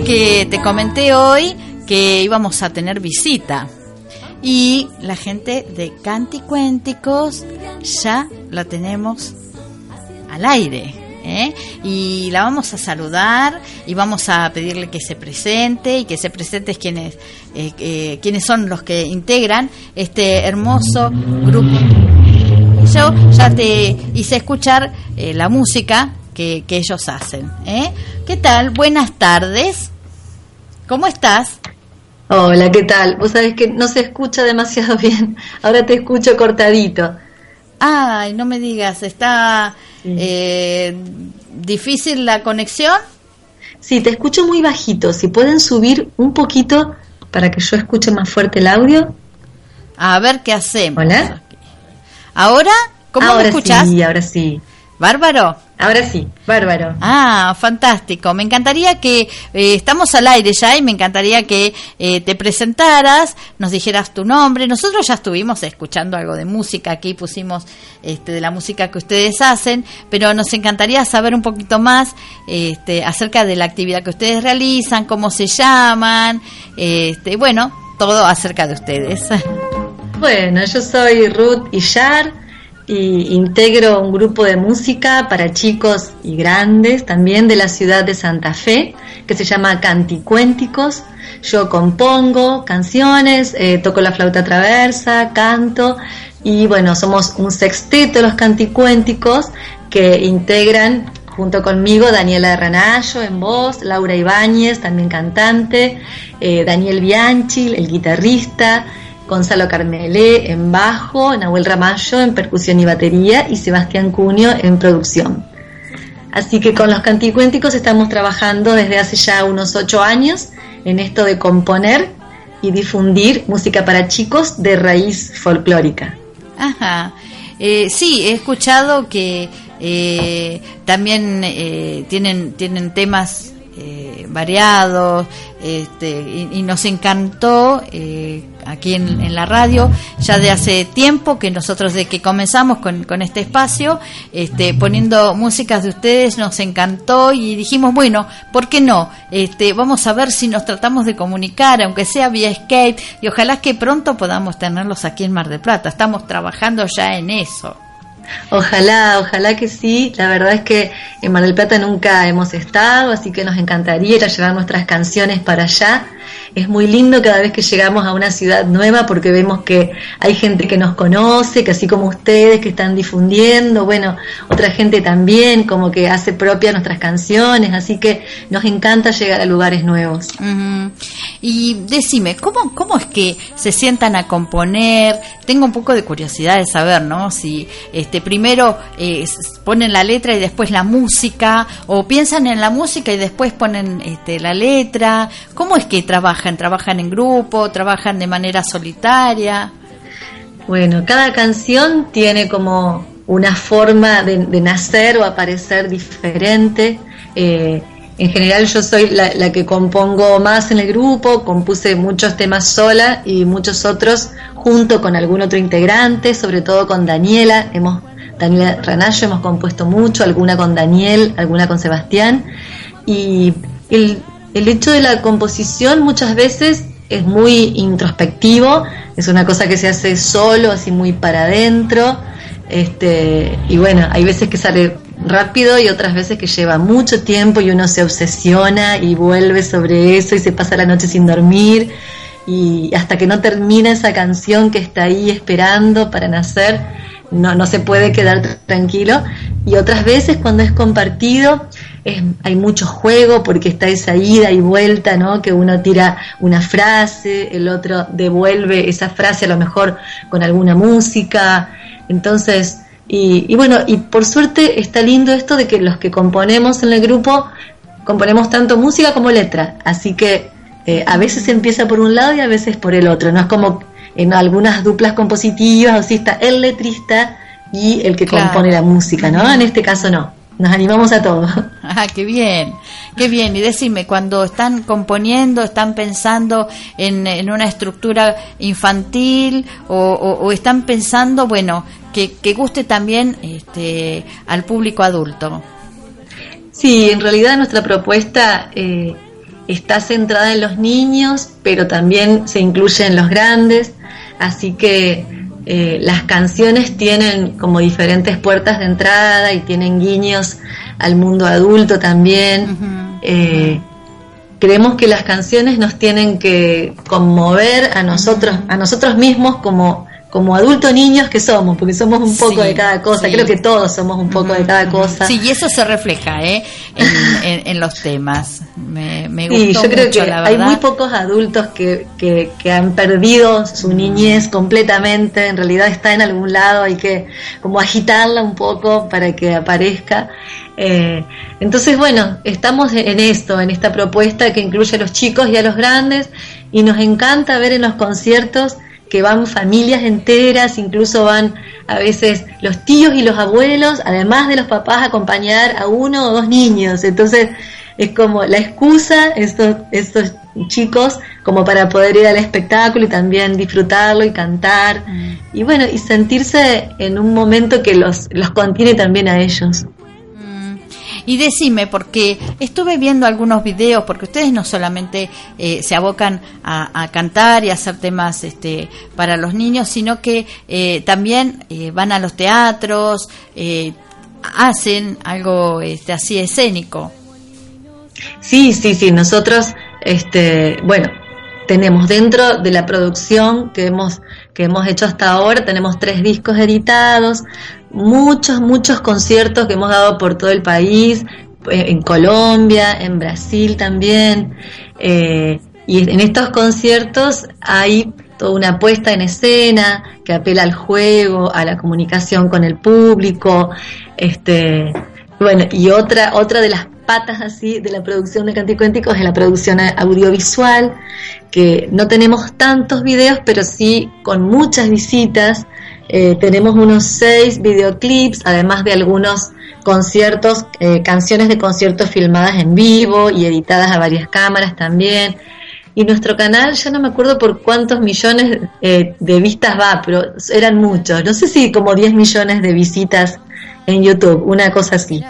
D: que te comenté hoy que íbamos a tener visita. Y la gente de Canticuénticos ya la tenemos al aire. ¿eh? Y la vamos a saludar y vamos a pedirle que se presente y que se presente quienes, eh, eh, quienes son los que integran este hermoso grupo. Yo ya te hice escuchar eh, la música que, que ellos hacen. ¿eh? ¿Qué tal? Buenas tardes. ¿Cómo estás?
M: Hola, ¿qué tal? Vos sabés que no se escucha demasiado bien. Ahora te escucho cortadito.
D: Ay, no me digas, ¿está eh, difícil la conexión?
M: Sí, te escucho muy bajito. Si pueden subir un poquito para que yo escuche más fuerte el audio.
D: A ver qué hacemos.
M: Hola.
D: ¿Ahora? ¿Cómo
M: ahora
D: me escuchás?
M: Sí, ahora sí.
D: ¿Bárbaro?
M: Ahora sí, bárbaro.
D: Ah, fantástico. Me encantaría que eh, estamos al aire ya y me encantaría que eh, te presentaras, nos dijeras tu nombre. Nosotros ya estuvimos escuchando algo de música aquí, pusimos este, de la música que ustedes hacen, pero nos encantaría saber un poquito más este, acerca de la actividad que ustedes realizan, cómo se llaman, este, bueno, todo acerca de ustedes.
M: Bueno, yo soy Ruth Illar y integro un grupo de música para chicos y grandes también de la ciudad de Santa Fe que se llama Canticuénticos. Yo compongo canciones, eh, toco la flauta traversa, canto y bueno, somos un sexteto los canticuénticos que integran junto conmigo Daniela Ranallo en voz, Laura Ibáñez, también cantante, eh, Daniel Bianchi, el guitarrista, Gonzalo Carmelé en bajo, Nahuel Ramallo en percusión y batería y Sebastián Cunio en producción. Así que con los canticuénticos estamos trabajando desde hace ya unos ocho años en esto de componer y difundir música para chicos de raíz folclórica.
D: Ajá. Eh, sí, he escuchado que eh, también eh, tienen, tienen temas eh, variados, este, y, nos encantó eh, aquí en, la radio, ya de hace tiempo que nosotros de que comenzamos con, con este espacio, este, poniendo músicas de ustedes, nos encantó y dijimos, bueno, ¿por qué no? Este, vamos a ver si nos tratamos de comunicar, aunque sea vía Skype, y ojalá que pronto podamos tenerlos aquí en Mar del Plata. Estamos trabajando ya en eso.
M: Ojalá, ojalá que sí. La verdad es que en Mar del Plata nunca hemos estado, así que nos encantaría ir a llevar nuestras canciones para allá. Es muy lindo cada vez que llegamos a una ciudad nueva porque vemos que hay gente que nos conoce, que así como ustedes que están difundiendo, bueno, otra gente también como que hace propia nuestras canciones, así que nos encanta llegar a lugares nuevos.
D: Y decime, ¿cómo, ¿cómo es que se sientan a componer? Tengo un poco de curiosidad de saber, ¿no? Si este primero eh, ponen la letra y después la música, o piensan en la música y después ponen este, la letra. ¿Cómo es que trabajan? ¿Trabajan en grupo? ¿Trabajan de manera solitaria?
M: Bueno, cada canción tiene como una forma de, nacer o aparecer diferente. Eh, en general yo soy la, que compongo más en el grupo, compuse muchos temas sola y muchos otros junto con algún otro integrante, sobre todo con Daniela. Hemos, Daniela Ranayo hemos compuesto mucho, alguna con Daniel, alguna con Sebastián. Y el, el hecho de la composición muchas veces es muy introspectivo, es una cosa que se hace solo, así muy para adentro. Este, y bueno, hay veces que sale rápido y otras veces que lleva mucho tiempo y uno se obsesiona y vuelve sobre eso y se pasa la noche sin dormir y hasta que no termina esa canción que está ahí esperando para nacer, no, no se puede quedar tranquilo. Y otras veces cuando es compartido, es- hay mucho juego porque está esa ida y vuelta, ¿no? Que uno tira una frase, el otro devuelve esa frase a lo mejor con alguna música. Entonces, y, y bueno, y por suerte está lindo esto de que los que componemos en el grupo componemos tanto música como letra. Así que eh, a veces empieza por un lado y a veces por el otro. No es como en algunas duplas compositivas, o si está el letrista y el que
D: Claro.
M: compone la música, ¿no? En este caso no. Nos animamos a todo.
D: Ah, qué bien, qué bien. Y decime, cuando están componiendo, están pensando en, en una estructura infantil o, o- o están pensando, bueno, que, que guste también este, al público adulto.
M: Sí, en realidad nuestra propuesta eh, está centrada en los niños, pero también se incluye en los grandes, así que eh, las canciones tienen como diferentes puertas de entrada y tienen guiños al mundo adulto también. Eh, creemos que las canciones nos tienen que conmover a nosotros, a nosotros mismos como como adultos niños que somos, porque somos un poco
D: Sí,
M: de cada cosa,
D: sí.
M: creo que todos somos un poco de cada cosa.
D: Sí, y eso se refleja ¿eh? en, en- en los temas. Me, me gustó
M: Sí, yo creo
D: mucho,
M: que
D: la
M: hay muy pocos adultos que, que, que han perdido su niñez completamente, en realidad está en algún lado, hay que como agitarla un poco para que aparezca. Eh, entonces, bueno, estamos en esto, en esta propuesta que incluye a los chicos y a los grandes, y nos encanta ver en los conciertos que van familias enteras, incluso van a veces los tíos y los abuelos, además de los papás, a acompañar a uno o dos niños. Entonces es como la excusa, estos, estos chicos, como para poder ir al espectáculo y también disfrutarlo y cantar. Y bueno, y sentirse en un momento que los, los contiene también a ellos.
D: Y decime, porque estuve viendo algunos videos, porque ustedes no solamente eh, se abocan a, cantar y a hacer temas este, para los niños, sino que eh, también eh, van a los teatros, eh, hacen algo este, así escénico.
M: Sí, sí, sí, nosotros, este, bueno, tenemos dentro de la producción que hemos, que hemos hecho hasta ahora, tenemos tres discos editados, muchos, muchos conciertos que hemos dado por todo el país, eh, en Colombia, en Brasil también, eh, y en estos conciertos hay toda una puesta en escena que apela al juego, a la comunicación con el público, este, bueno, y otra, otra de las patas así de la producción de Canticuénticos es la producción audiovisual, que no tenemos tantos videos, pero sí con muchas visitas. Eh, tenemos unos seis videoclips, además de algunos conciertos, eh, canciones de conciertos filmadas en vivo y editadas a varias cámaras también. Y nuestro canal, ya no me acuerdo por cuántos millones eh, de vistas va, pero eran muchos. No sé si como 10 millones de visitas en YouTube, una cosa así.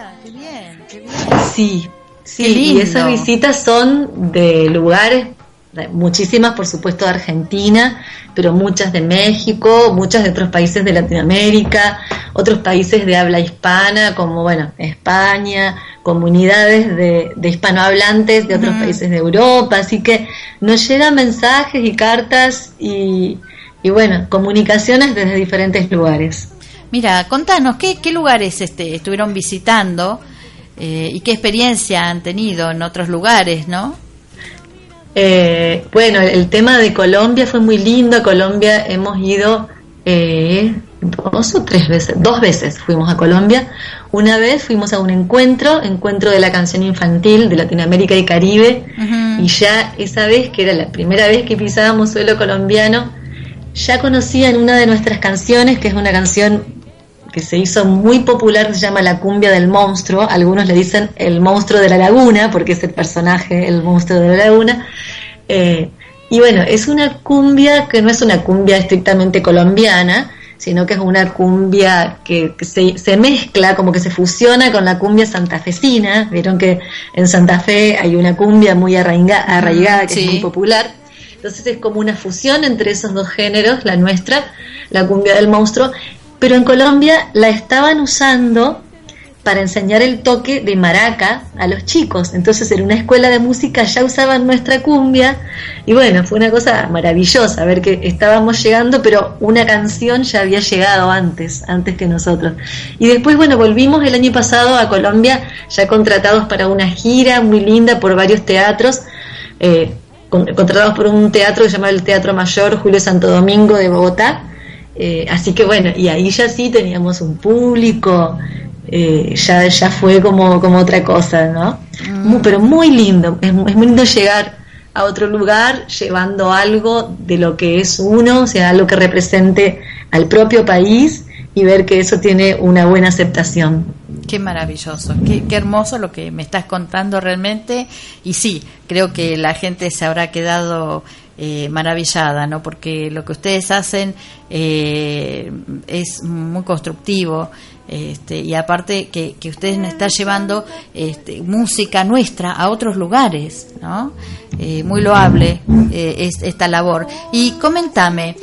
M: Sí, sí, y esas visitas son de lugares, muchísimas por supuesto de Argentina, pero muchas de México, muchas de otros países de Latinoamérica, otros países de habla hispana, como bueno, España, comunidades de, de hispanohablantes de otros países de Europa, así que nos llegan mensajes y cartas y, y bueno, comunicaciones desde diferentes lugares.
D: Mira, contanos, ¿qué, qué lugares este, estuvieron visitando eh, y qué experiencia han tenido en otros lugares, no?
M: Eh, bueno, el tema de Colombia fue muy lindo. A Colombia hemos ido eh, dos o tres veces, dos veces fuimos a Colombia. Una vez fuimos a un encuentro, encuentro de la canción infantil de Latinoamérica y Caribe, y ya esa vez, que era la primera vez que pisábamos suelo colombiano, ya conocían una de nuestras canciones, que es una canción que se hizo muy popular, se llama La cumbia del monstruo, algunos le dicen el monstruo de la laguna, porque es el personaje, el monstruo de la laguna. Eh, y bueno, es una cumbia que no es una cumbia estrictamente colombiana, sino que es una cumbia que, se, se, mezcla, como que se fusiona con la cumbia santafesina. Vieron que en Santa Fe hay una cumbia muy arraigada, que es muy popular. Entonces es como una fusión entre esos dos géneros, la nuestra, la cumbia del monstruo, pero en Colombia la estaban usando para enseñar el toque de maraca a los chicos. Entonces en una escuela de música ya usaban nuestra cumbia y bueno, fue una cosa maravillosa ver que estábamos llegando, pero una canción ya había llegado antes, antes que nosotros. Y después, bueno, volvimos el año pasado a Colombia ya contratados para una gira muy linda por varios teatros. Eh, contratados por un teatro que se llama el Teatro Mayor Julio Santo Domingo de Bogotá eh, así que bueno, y ahí ya sí teníamos un público, eh, ya, ya fue como, como otra cosa, ¿no? pero muy lindo, es, es, muy lindo llegar a otro lugar llevando algo de lo que es uno, o sea, algo que represente al propio país y ver que eso tiene una buena aceptación.
D: Qué maravilloso, qué, qué, hermoso lo que me estás contando realmente. Y sí, creo que la gente se habrá quedado eh, maravillada, ¿no? Porque lo que ustedes hacen eh, es muy constructivo. Este, y aparte que, que ustedes nos están llevando este, música nuestra a otros lugares, ¿no? Eh, muy loable es, esta labor. Y coméntame,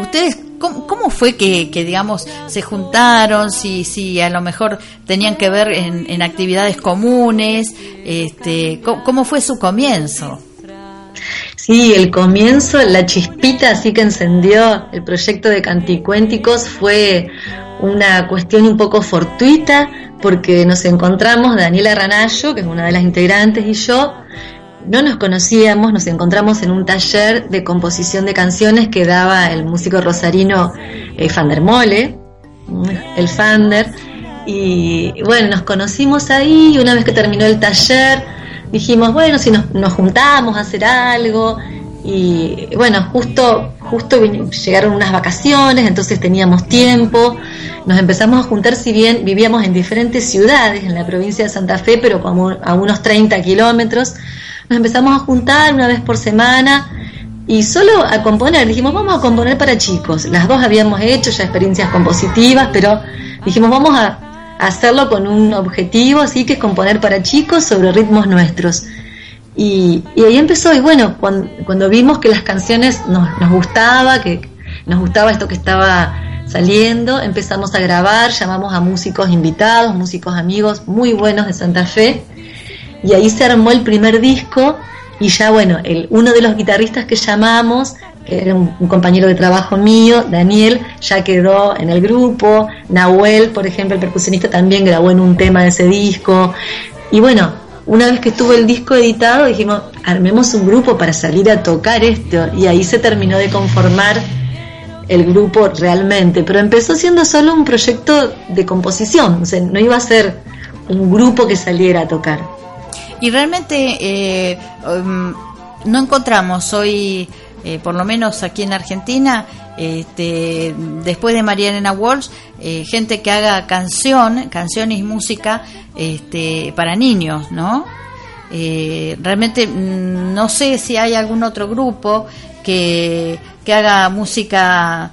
D: ustedes ¿Cómo, fue que, digamos, se juntaron? Si, si a lo mejor tenían que ver en, en actividades comunes, este, ¿cómo, fue su comienzo?
M: Sí, el comienzo, la chispita así que encendió el proyecto de Canticuénticos fue una cuestión un poco fortuita porque nos encontramos, Daniela Ranallo, que es una de las integrantes, y yo, no nos conocíamos, nos encontramos en un taller de composición de canciones que daba el músico rosarino eh, Fandermole, el Fander, y bueno, nos conocimos ahí y una vez que terminó el taller, dijimos, bueno, si nos, nos juntamos a hacer algo, y bueno, justo, justo llegaron unas vacaciones, entonces teníamos tiempo, nos empezamos a juntar, si bien vivíamos en diferentes ciudades en la provincia de Santa Fe, pero como a unos 30 kilómetros, nos empezamos a juntar una vez por semana. Y solo a componer, dijimos, vamos a componer para chicos, las dos habíamos hecho ya experiencias compositivas, pero dijimos, vamos a hacerlo con un objetivo, así que es componer para chicos sobre ritmos nuestros. Y, ahí empezó, y bueno, cuando, vimos que las canciones nos, nos gustaba, que nos gustaba esto que estaba saliendo, empezamos a grabar, llamamos a músicos invitados, músicos amigos muy buenos de Santa Fe, y ahí se armó el primer disco, y ya bueno, el, uno de los guitarristas que llamamos era un, compañero de trabajo mío, Daniel, ya quedó en el grupo, Nahuel, por ejemplo, el percusionista también grabó en un tema de ese disco, y bueno, una vez que estuvo el disco editado dijimos, armemos un grupo para salir a tocar esto, y ahí se terminó de conformar el grupo realmente, pero empezó siendo solo un proyecto de composición, o sea, no iba a ser un grupo que saliera a tocar.
D: Y realmente eh, um, no encontramos hoy eh, por lo menos aquí en Argentina, este, después de María Elena Walsh, eh, gente que haga canción, canciones y música este, para niños, ¿no? Eh, realmente mm, no sé si hay algún otro grupo que, que haga música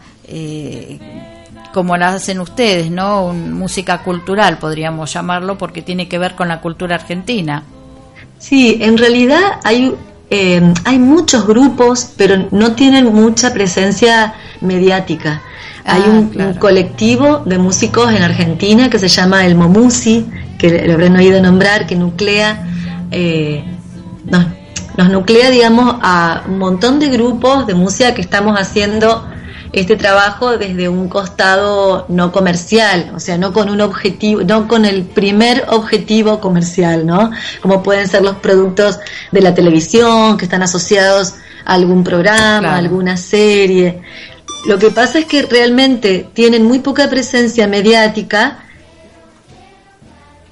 D: como la hacen ustedes, ¿no? Un- música cultural, podríamos llamarlo, porque tiene que ver con la cultura argentina.
M: Sí, en realidad hay, eh, hay muchos grupos, pero no tienen mucha presencia mediática. hay
D: Ah,
M: un,
D: claro.
M: un colectivo de músicos en Argentina que se llama el Momusi, que lo habrán oído nombrar, que nuclea, eh, nos, nos nuclea, digamos, a un montón de grupos de música que estamos haciendo este trabajo desde un costado no comercial, o sea, no con un objetivo, no con el primer objetivo comercial, ¿no? Como pueden ser los productos de la televisión que están asociados a algún programa,
D: Claro.
M: alguna serie. Lo que pasa es que realmente tienen muy poca presencia mediática,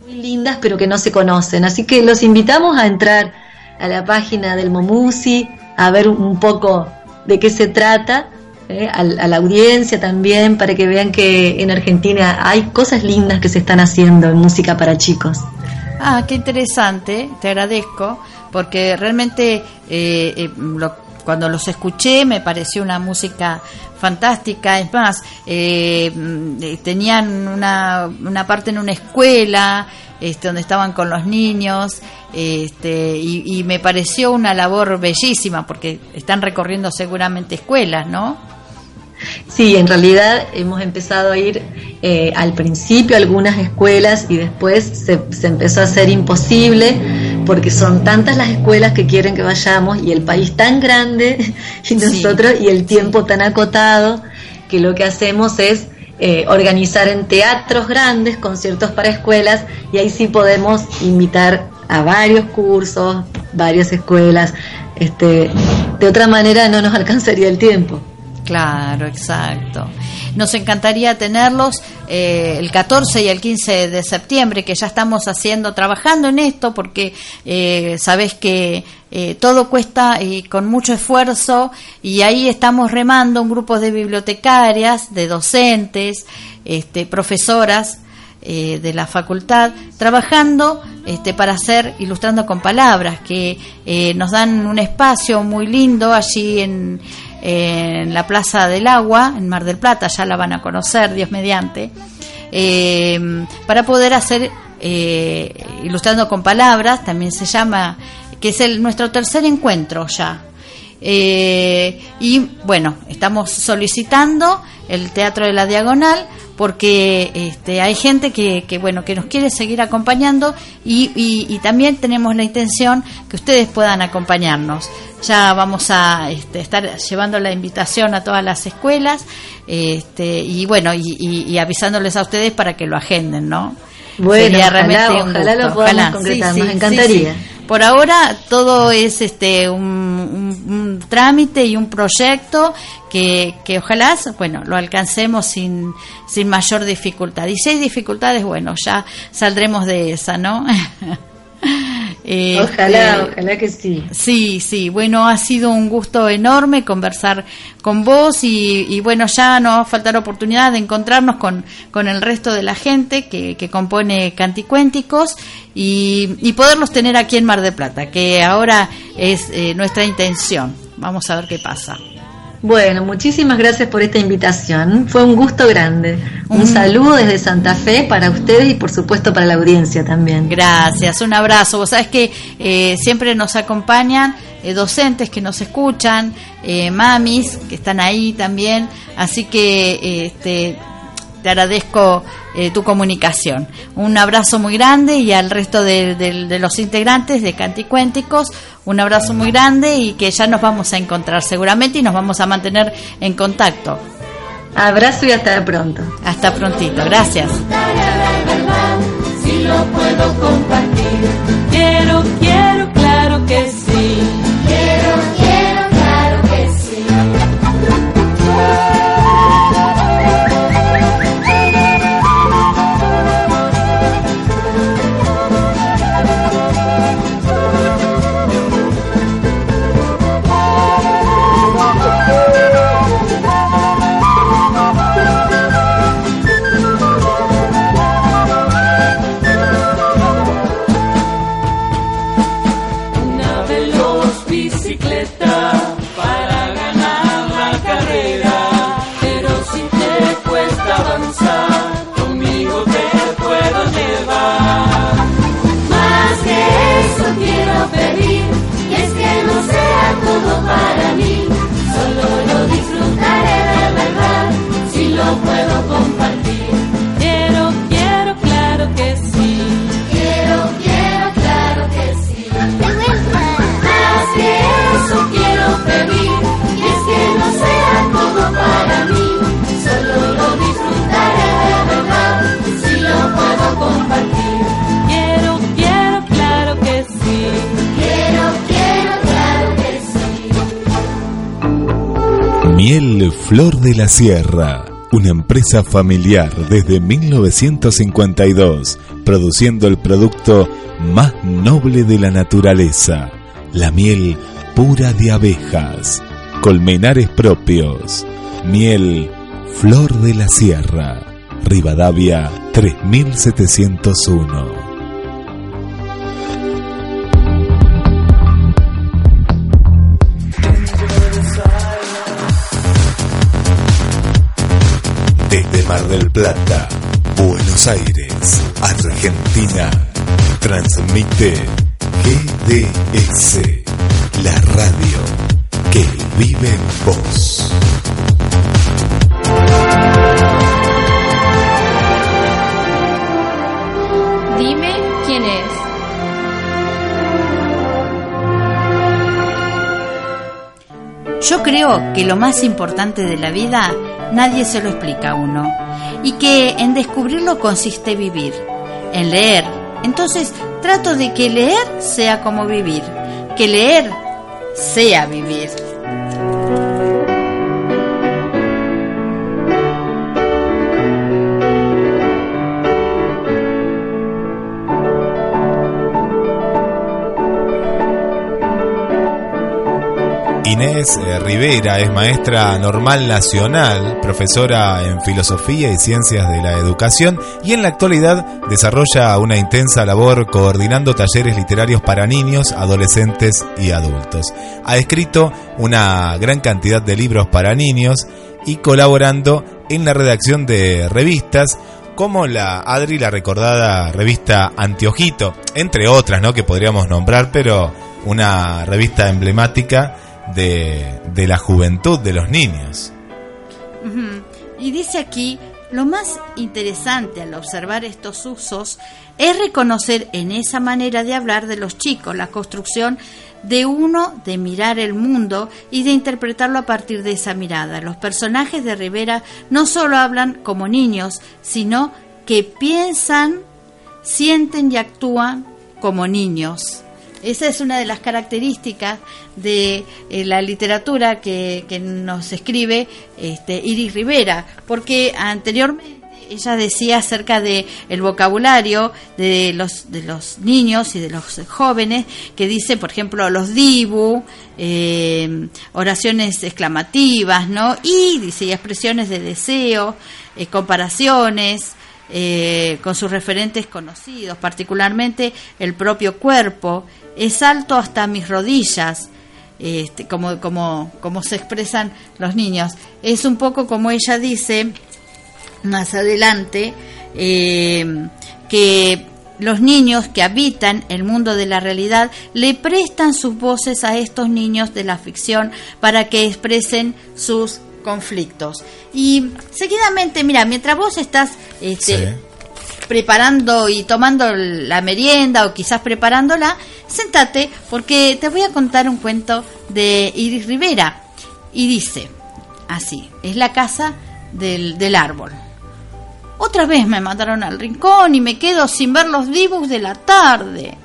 M: muy lindas, pero que no se conocen. Así que los invitamos a entrar a la página del Momusi, a ver un poco de qué se trata, eh, a, la audiencia también, para que vean que en Argentina hay cosas lindas que se están haciendo en música para chicos.
D: Ah, qué interesante, te agradezco, porque realmente eh, eh, lo- cuando los escuché me pareció una música fantástica. Es más, eh, eh, tenían una, una parte en una escuela este, donde estaban con los niños este, y me pareció una labor bellísima, porque están recorriendo seguramente escuelas, ¿no?
M: Sí, en realidad hemos empezado a ir eh, al principio a algunas escuelas y después se, se empezó a hacer imposible porque son tantas las escuelas que quieren que vayamos y el país tan grande y nosotros y el tiempo tan acotado que lo que hacemos es eh, organizar en teatros grandes conciertos para escuelas y ahí sí podemos invitar a varios cursos, varias escuelas. Este, de otra manera no nos alcanzaría el tiempo.
D: Claro, exacto. Nos encantaría tenerlos eh, el 14 y el 15 de septiembre, que ya estamos haciendo, trabajando en esto, porque eh, sabes que eh, todo cuesta y con mucho esfuerzo, y ahí estamos remando un grupo de bibliotecarias, de docentes, este, profesoras de la facultad, trabajando este, para hacer Ilustrando con Palabras, que nos dan un espacio muy lindo allí en, en la Plaza del Agua, en Mar del Plata, ya la van a conocer, Dios mediante, eh, para poder hacer eh, Ilustrando con Palabras, también se llama, que es el, nuestro tercer encuentro ya. Eh, y bueno, estamos solicitando el Teatro de la Diagonal porque este, hay gente que, que, bueno que nos quiere seguir acompañando y, y- y también tenemos la intención que ustedes puedan acompañarnos. Ya vamos a este, estar llevando la invitación a todas las escuelas este, y bueno y, y- avisándoles a ustedes para que lo agenden, ¿no?
M: Bueno,
D: Sería
M: ojalá, lo podamos
D: ojalá.
M: concretar,
D: Sí,
M: nos
D: sí,
M: encantaría.
D: sí. Por ahora todo es este un, un- un trámite y un proyecto que, que ojalá bueno lo alcancemos sin, sin mayor dificultad. Y si hay dificultades, bueno, ya saldremos de esa, ¿no?
M: Ojalá,
D: Este,
M: ojalá que sí.
D: Sí, sí, bueno, ha sido un gusto enorme conversar con vos y, y bueno, ya nos va a faltar oportunidad de encontrarnos con, con el resto de la gente que, que compone Canticuénticos y, y poderlos tener aquí en Mar de Plata, que ahora es eh, nuestra intención. Vamos a ver qué pasa.
M: Bueno, muchísimas gracias por esta invitación. Fue un gusto grande. Un
D: Mm.
M: saludo desde Santa Fe para ustedes y por supuesto para la audiencia también.
D: Gracias, un abrazo. Vos sabés que eh, siempre nos acompañan eh, docentes que nos escuchan, eh, mamis que están ahí también, así que eh, este, te agradezco eh, tu comunicación. Un abrazo muy grande y al resto de, de- de los integrantes de Canticuénticos, un abrazo muy grande y que ya nos vamos a encontrar seguramente y nos vamos a mantener en contacto.
M: Abrazo y hasta pronto.
D: Hasta prontito, gracias.
H: si lo puedo compartir. Quiero, quiero, claro que sí.
A: Miel Flor de la Sierra, una empresa familiar desde 1952, produciendo el producto más noble de la naturaleza, la miel pura de abejas, colmenares propios, miel Flor de la Sierra, Rivadavia 3701. Transmite GDS, la radio que vive en vos.
K: Dime quién es.
D: Yo creo que lo más importante de la vida nadie se lo explica a uno y que en descubrirlo consiste vivir, en leer. Entonces trato de que leer sea como vivir, que leer sea vivir.
C: Inés eh, Rivera es maestra normal nacional, profesora en filosofía y ciencias de la educación y en la actualidad desarrolla una intensa labor coordinando talleres literarios para niños, adolescentes y adultos. Ha escrito una gran cantidad de libros para niños y colaborando en la redacción de revistas como la Adri, la recordada revista Antiojito, entre otras, ¿no? Que podríamos nombrar, pero una revista emblemática de, de la juventud de los niños.
D: Y dice aquí, lo más interesante al observar estos usos es reconocer en esa manera de hablar de los chicos la construcción de uno de mirar el mundo y de interpretarlo a partir de esa mirada. Los personajes de Rivera no solo hablan como niños, sino que piensan, sienten y actúan como niños. Esa es una de las características de eh, la literatura que, que nos escribe este, Iris Rivera, porque anteriormente ella decía acerca de el vocabulario de los de los niños y de los jóvenes que dice por ejemplo los dibu eh, oraciones exclamativas no y dice y expresiones de deseo eh, comparaciones eh, con sus referentes conocidos particularmente el propio cuerpo es alto hasta mis rodillas este, como como como se expresan los niños. Es un poco como ella dice más adelante eh, que los niños que habitan el mundo de la realidad le prestan sus voces a estos niños de la ficción para que expresen sus conflictos. Y seguidamente, mira, mientras vos estás este, preparando y tomando la merienda o quizás preparándola, sentate porque te voy a contar un cuento de Iris Rivera. Y dice así, es la casa del, del árbol. Otra vez me mandaron al rincón y me quedo sin ver los dibujos de la tarde.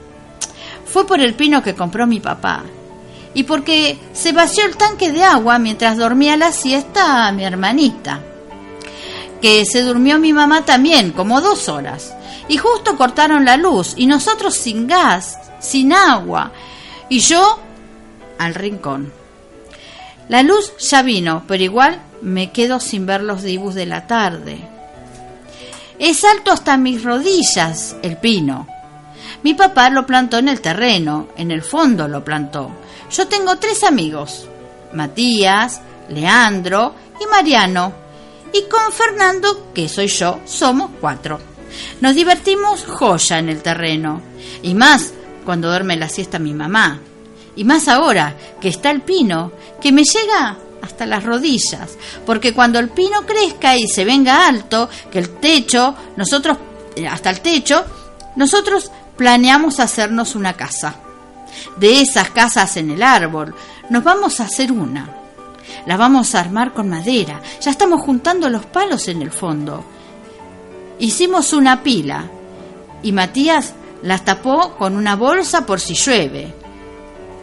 D: Fue por el pino que compró mi papá. Y porque se vació el tanque de agua mientras dormía la siesta a mi hermanita. Que se durmió mi mamá también, como dos horas. Y justo cortaron la luz y nosotros sin gas, sin agua. Y yo al rincón. La luz ya vino, pero igual me quedo sin ver los dibujos de la tarde. Es alto hasta mis rodillas el pino. Mi papá lo plantó en el terreno, en el fondo lo plantó. Yo tengo tres amigos, Matías, Leandro y Mariano. Y con Fernando, que soy yo, somos cuatro. Nos divertimos joya en el terreno. Y más cuando duerme la siesta mi mamá. Y más ahora que está el pino, que me llega hasta las rodillas, porque cuando el pino crezca y se venga alto, que el techo, nosotros, eh, hasta el techo, nosotros planeamos hacernos una casa. De esas casas en el árbol, nos vamos a hacer una. La vamos a armar con madera. Ya estamos juntando los palos en el fondo. Hicimos una pila y Matías las tapó con una bolsa por si llueve.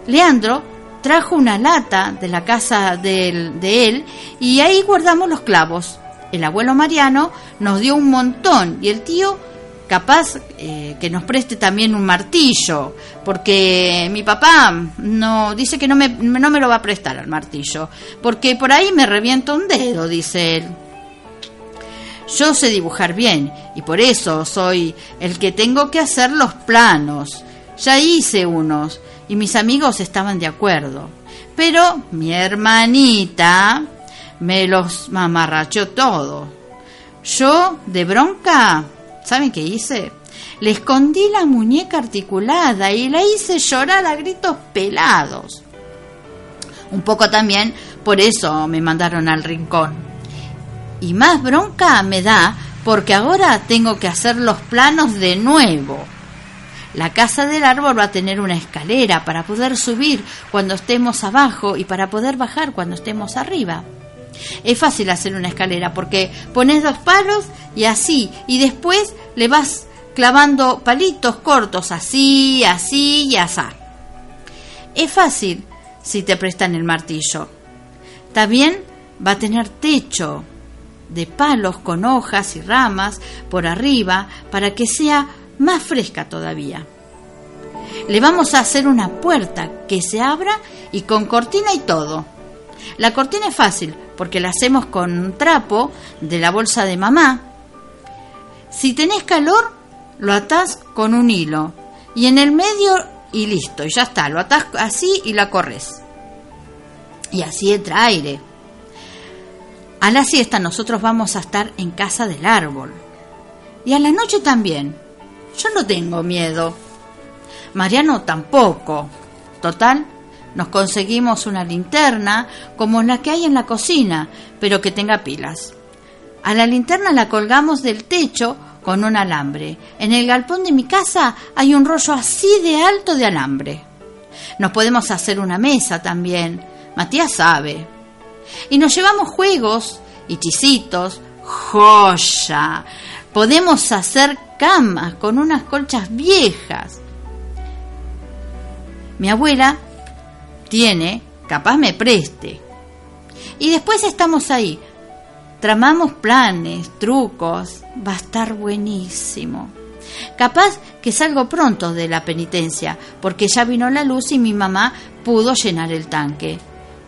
D: Leandro trajo una lata de la casa de él, de él y ahí guardamos los clavos. El abuelo Mariano nos dio un montón y el tío capaz eh, que nos preste también un martillo, porque mi papá no dice que no me, no me lo va a prestar al martillo, porque por ahí me revienta un dedo, dice él. Yo sé dibujar bien y por eso soy el que tengo que hacer los planos. Ya hice unos y mis amigos estaban de acuerdo. Pero mi hermanita me los mamarrachó todo. Yo, de bronca, ¿saben qué hice? Le escondí la muñeca articulada y la hice llorar a gritos pelados. Un poco también por eso me mandaron al rincón. Y más bronca me da porque ahora tengo que hacer los planos de nuevo. La casa del árbol va a tener una escalera para poder subir cuando estemos abajo y para poder bajar cuando estemos arriba. Es fácil hacer una escalera porque pones dos palos y así, y después le vas clavando palitos cortos así, así y así. Es fácil si te prestan el martillo. También va a tener techo de palos con hojas y ramas por arriba para que sea más fresca todavía. Le vamos a hacer una puerta que se abra y con cortina y todo. La cortina es fácil porque la hacemos con un trapo de la bolsa de mamá. Si tenés calor, lo atás con un hilo y en el medio y listo, y ya está, lo atás así y la corres. Y así entra aire. A la siesta nosotros vamos a estar en casa del árbol. Y a la noche también. Yo no tengo miedo. Mariano tampoco. Total, nos conseguimos una linterna como la que hay en la cocina, pero que tenga pilas. A la linterna la colgamos del techo con un alambre. En el galpón de mi casa hay un rollo así de alto de alambre. Nos podemos hacer una mesa también. Matías sabe. Y nos llevamos juegos y chisitos. ¡Joya! Podemos hacer camas con unas colchas viejas. Mi abuela tiene, capaz me preste. Y después estamos ahí. Tramamos planes, trucos. Va a estar buenísimo. Capaz que salgo pronto de la penitencia, porque ya vino la luz y mi mamá pudo llenar el tanque.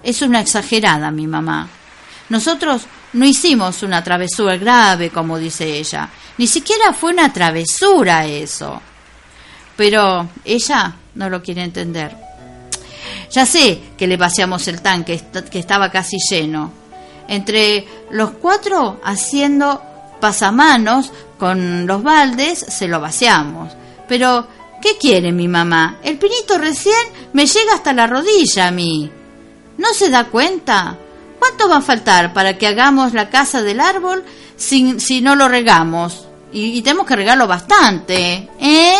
D: Es una exagerada mi mamá. Nosotros no hicimos una travesura grave, como dice ella. Ni siquiera fue una travesura eso. Pero ella no lo quiere entender. Ya sé que le vaciamos el tanque, que estaba casi lleno. Entre los cuatro haciendo pasamanos con los baldes, se lo vaciamos. Pero, ¿qué quiere mi mamá? El pinito recién me llega hasta la rodilla a mí. ¿No se da cuenta? ¿Cuánto va a faltar para que hagamos la casa del árbol si, si no lo regamos? Y, y tenemos que regarlo bastante, ¿eh?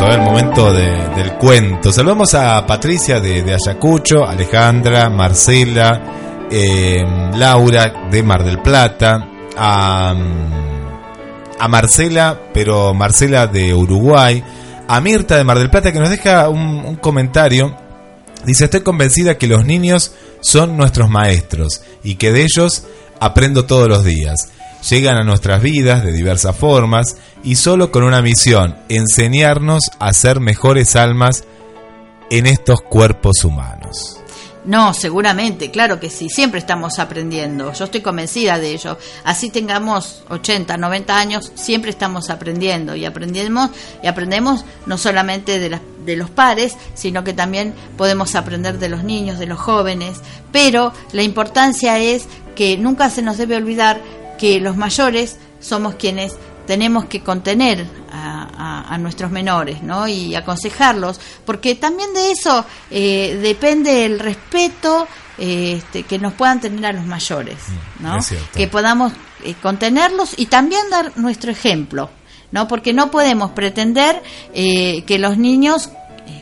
C: ¿Eh? el momento de- del cuento. Saludamos a Patricia de, Ayacucho, Alejandra, Marcela, eh, Laura de Mar del Plata, a, a Marcela, pero Marcela de Uruguay, a Mirta de Mar del Plata que nos deja un, un comentario. Dice, estoy convencida que los niños son nuestros maestros y que de ellos aprendo todos los días. Llegan a nuestras vidas de diversas formas y solo con una misión, enseñarnos a ser mejores almas en estos cuerpos humanos.
D: No, seguramente, claro que sí, siempre estamos aprendiendo, yo estoy convencida de ello. Así tengamos 80, 90 años, siempre estamos aprendiendo y aprendemos y aprendemos no solamente de, de los pares, sino que también podemos aprender de los niños, de los jóvenes, pero la importancia es que nunca se nos debe olvidar que los mayores somos quienes tenemos que contener a, a- a nuestros menores ¿no? y aconsejarlos, porque también de eso eh, depende el respeto eh, este, que nos puedan tener a los mayores, ¿no?
C: es cierto.
D: que podamos eh, contenerlos y también dar nuestro ejemplo, ¿no? porque no podemos pretender eh, que los niños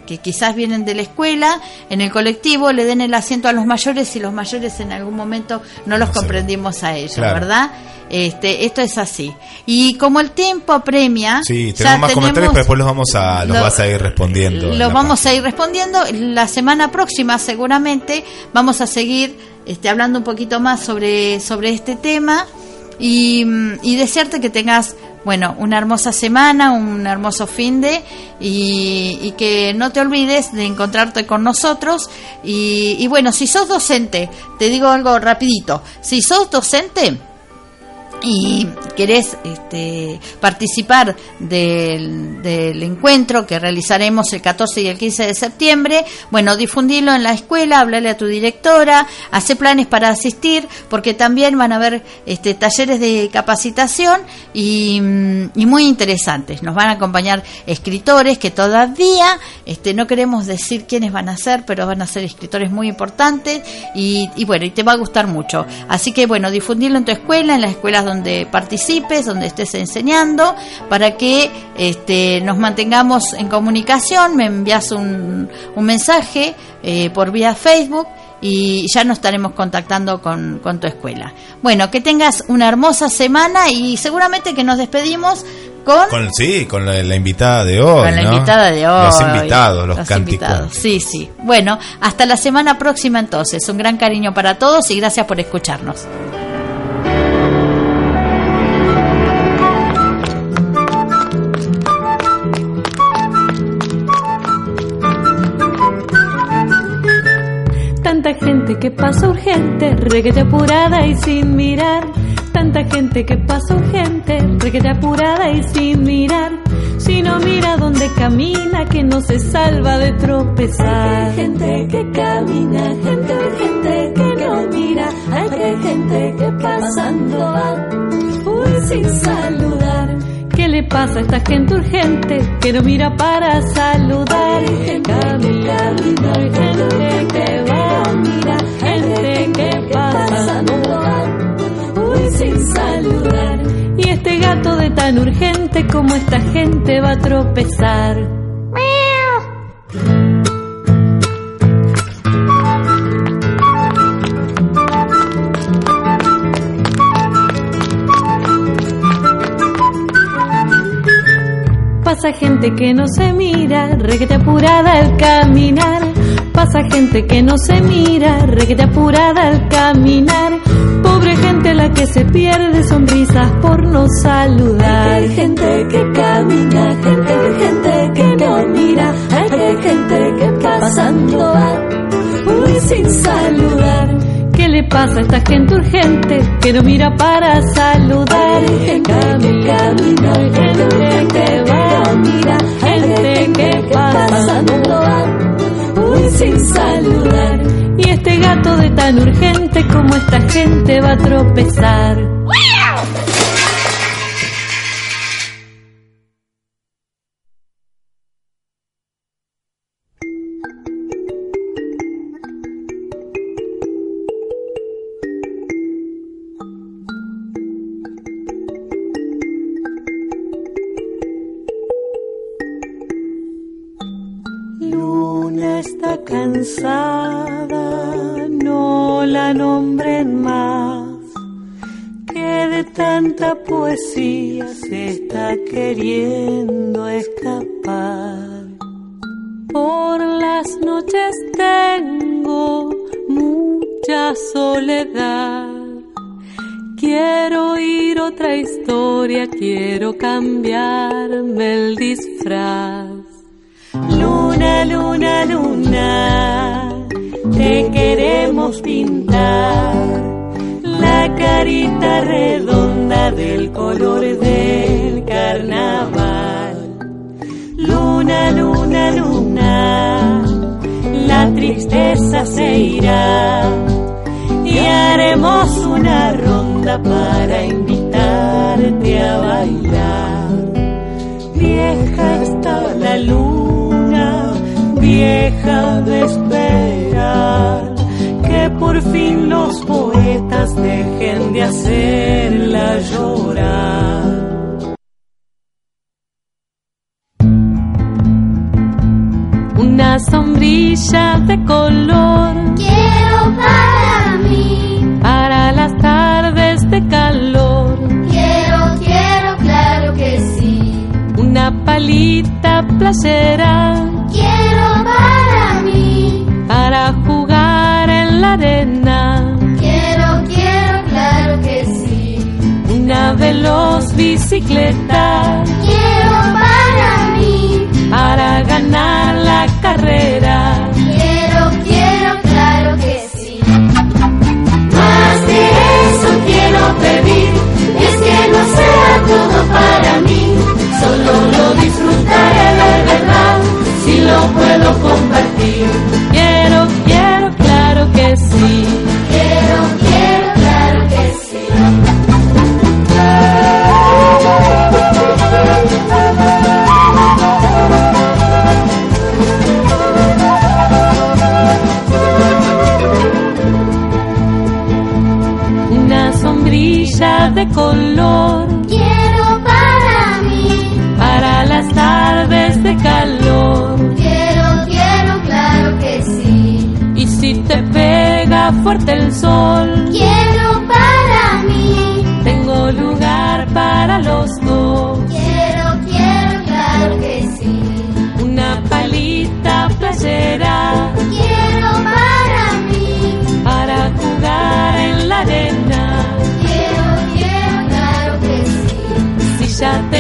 D: que quizás vienen de la escuela, en el colectivo le den el asiento a los mayores y los mayores en algún momento no los comprendimos a ellos,
C: Claro.
D: ¿verdad? Este, esto es así. Y como el tiempo apremia,
C: Sí,
D: ya
C: tenemos más comentarios, pero después los vamos a, los
D: lo-
C: vas a ir respondiendo. en
D: lo
C: la
D: vamos a ir respondiendo. La semana próxima seguramente vamos a seguir este, hablando un poquito más sobre, sobre este tema y, mm, y desearte que tengas, bueno, una hermosa semana, un hermoso fin de y, y que no te olvides de encontrarte con nosotros. Y, y bueno, si sos docente, te digo algo rapidito, si sos docente, y querés este, participar del, encuentro que realizaremos el 14 y el 15 de septiembre, bueno, difundilo en la escuela, hablarle a tu directora, hace planes para asistir, porque también van a haber este, talleres de capacitación y, mm, y muy interesantes. Nos van a acompañar escritores que todavía este, no queremos decir quiénes van a ser, pero van a ser escritores muy importantes y, bueno, y te va a gustar mucho. Así que bueno, difundirlo en tu escuela, en las escuelas donde participes, donde estés enseñando, para que este, nos mantengamos en comunicación. Me envías un, un mensaje eh, por vía Facebook y ya nos estaremos contactando con, con tu escuela. Bueno, que tengas una hermosa semana y seguramente que nos despedimos con,
C: Con, sí, con la, la invitada de hoy.
D: con la
C: ¿no?
D: invitada de hoy.
C: Los invitados, los,
D: Los
C: cánticos.
D: invitados, Sí, sí. Bueno, hasta la semana próxima entonces. Un gran cariño para todos y gracias por escucharnos.
H: Tanta gente que pasa urgente, reguete apurada y sin mirar. Tanta gente que pasa urgente, reguete apurada y sin mirar. Si no mira donde camina, que no se salva de tropezar. Hay gente que camina, gente urgente que no mira. Hay gente que pasando va, uy, sin saludar. ¿Qué le pasa a esta gente urgente que no mira para saludar? Hay gente que camina, gente que Y este gato de tan urgente como esta gente va a tropezar. Pasa gente que no se mira, reguete apurada al caminar. Pasa gente que no se mira, reguete apurada al caminar. Que se pierde sonrisas por no saludar. Hay gente que camina, gente gente que no mira. Hay gente que pasando va, uy, sin saludar. ¿Qué le pasa a esta gente urgente que no mira para saludar? Hay gente que camina, gente que va, mira, gente que pasa, no va, uy, sin saludar. Y este gato de tan urgente como esta gente va a tropezar. Disfraz. Luna, luna, luna, te queremos pintar la carita redonda del color del carnaval. Luna, luna, luna, la tristeza se irá y haremos una ronda para invitarte a bailar. Vieja está la luna, vieja de esperar, que por fin los poetas dejen de hacerla llorar. sombrilla de color.
P: Quiero para mí.
H: Para las tardes de calor. Palita playera.
P: Quiero para mí.
H: Para jugar en la arena.
P: Quiero, quiero, claro que sí.
H: Una veloz bicicleta.
P: Quiero para mí.
H: Para ganar la carrera.
P: Quiero, quiero, claro que sí. Más de eso quiero pedir. Es que no sea todo para mí. Solo lo disfrutaré de verdad. Si lo puedo compartir.
H: Quiero, quiero, claro que sí.
P: Quiero, quiero, claro que sí.
H: Una sombrilla de color. De calor.
P: Quiero, quiero, claro que sí.
H: Y si te pega fuerte el sol.
P: Quiero para mí.
H: Tengo lugar para los dos.
P: Quiero, quiero, claro que sí.
H: Una palita playera.
P: Quiero para mí.
H: Para jugar en la arena.
P: Quiero, quiero, claro que sí.
H: Si ya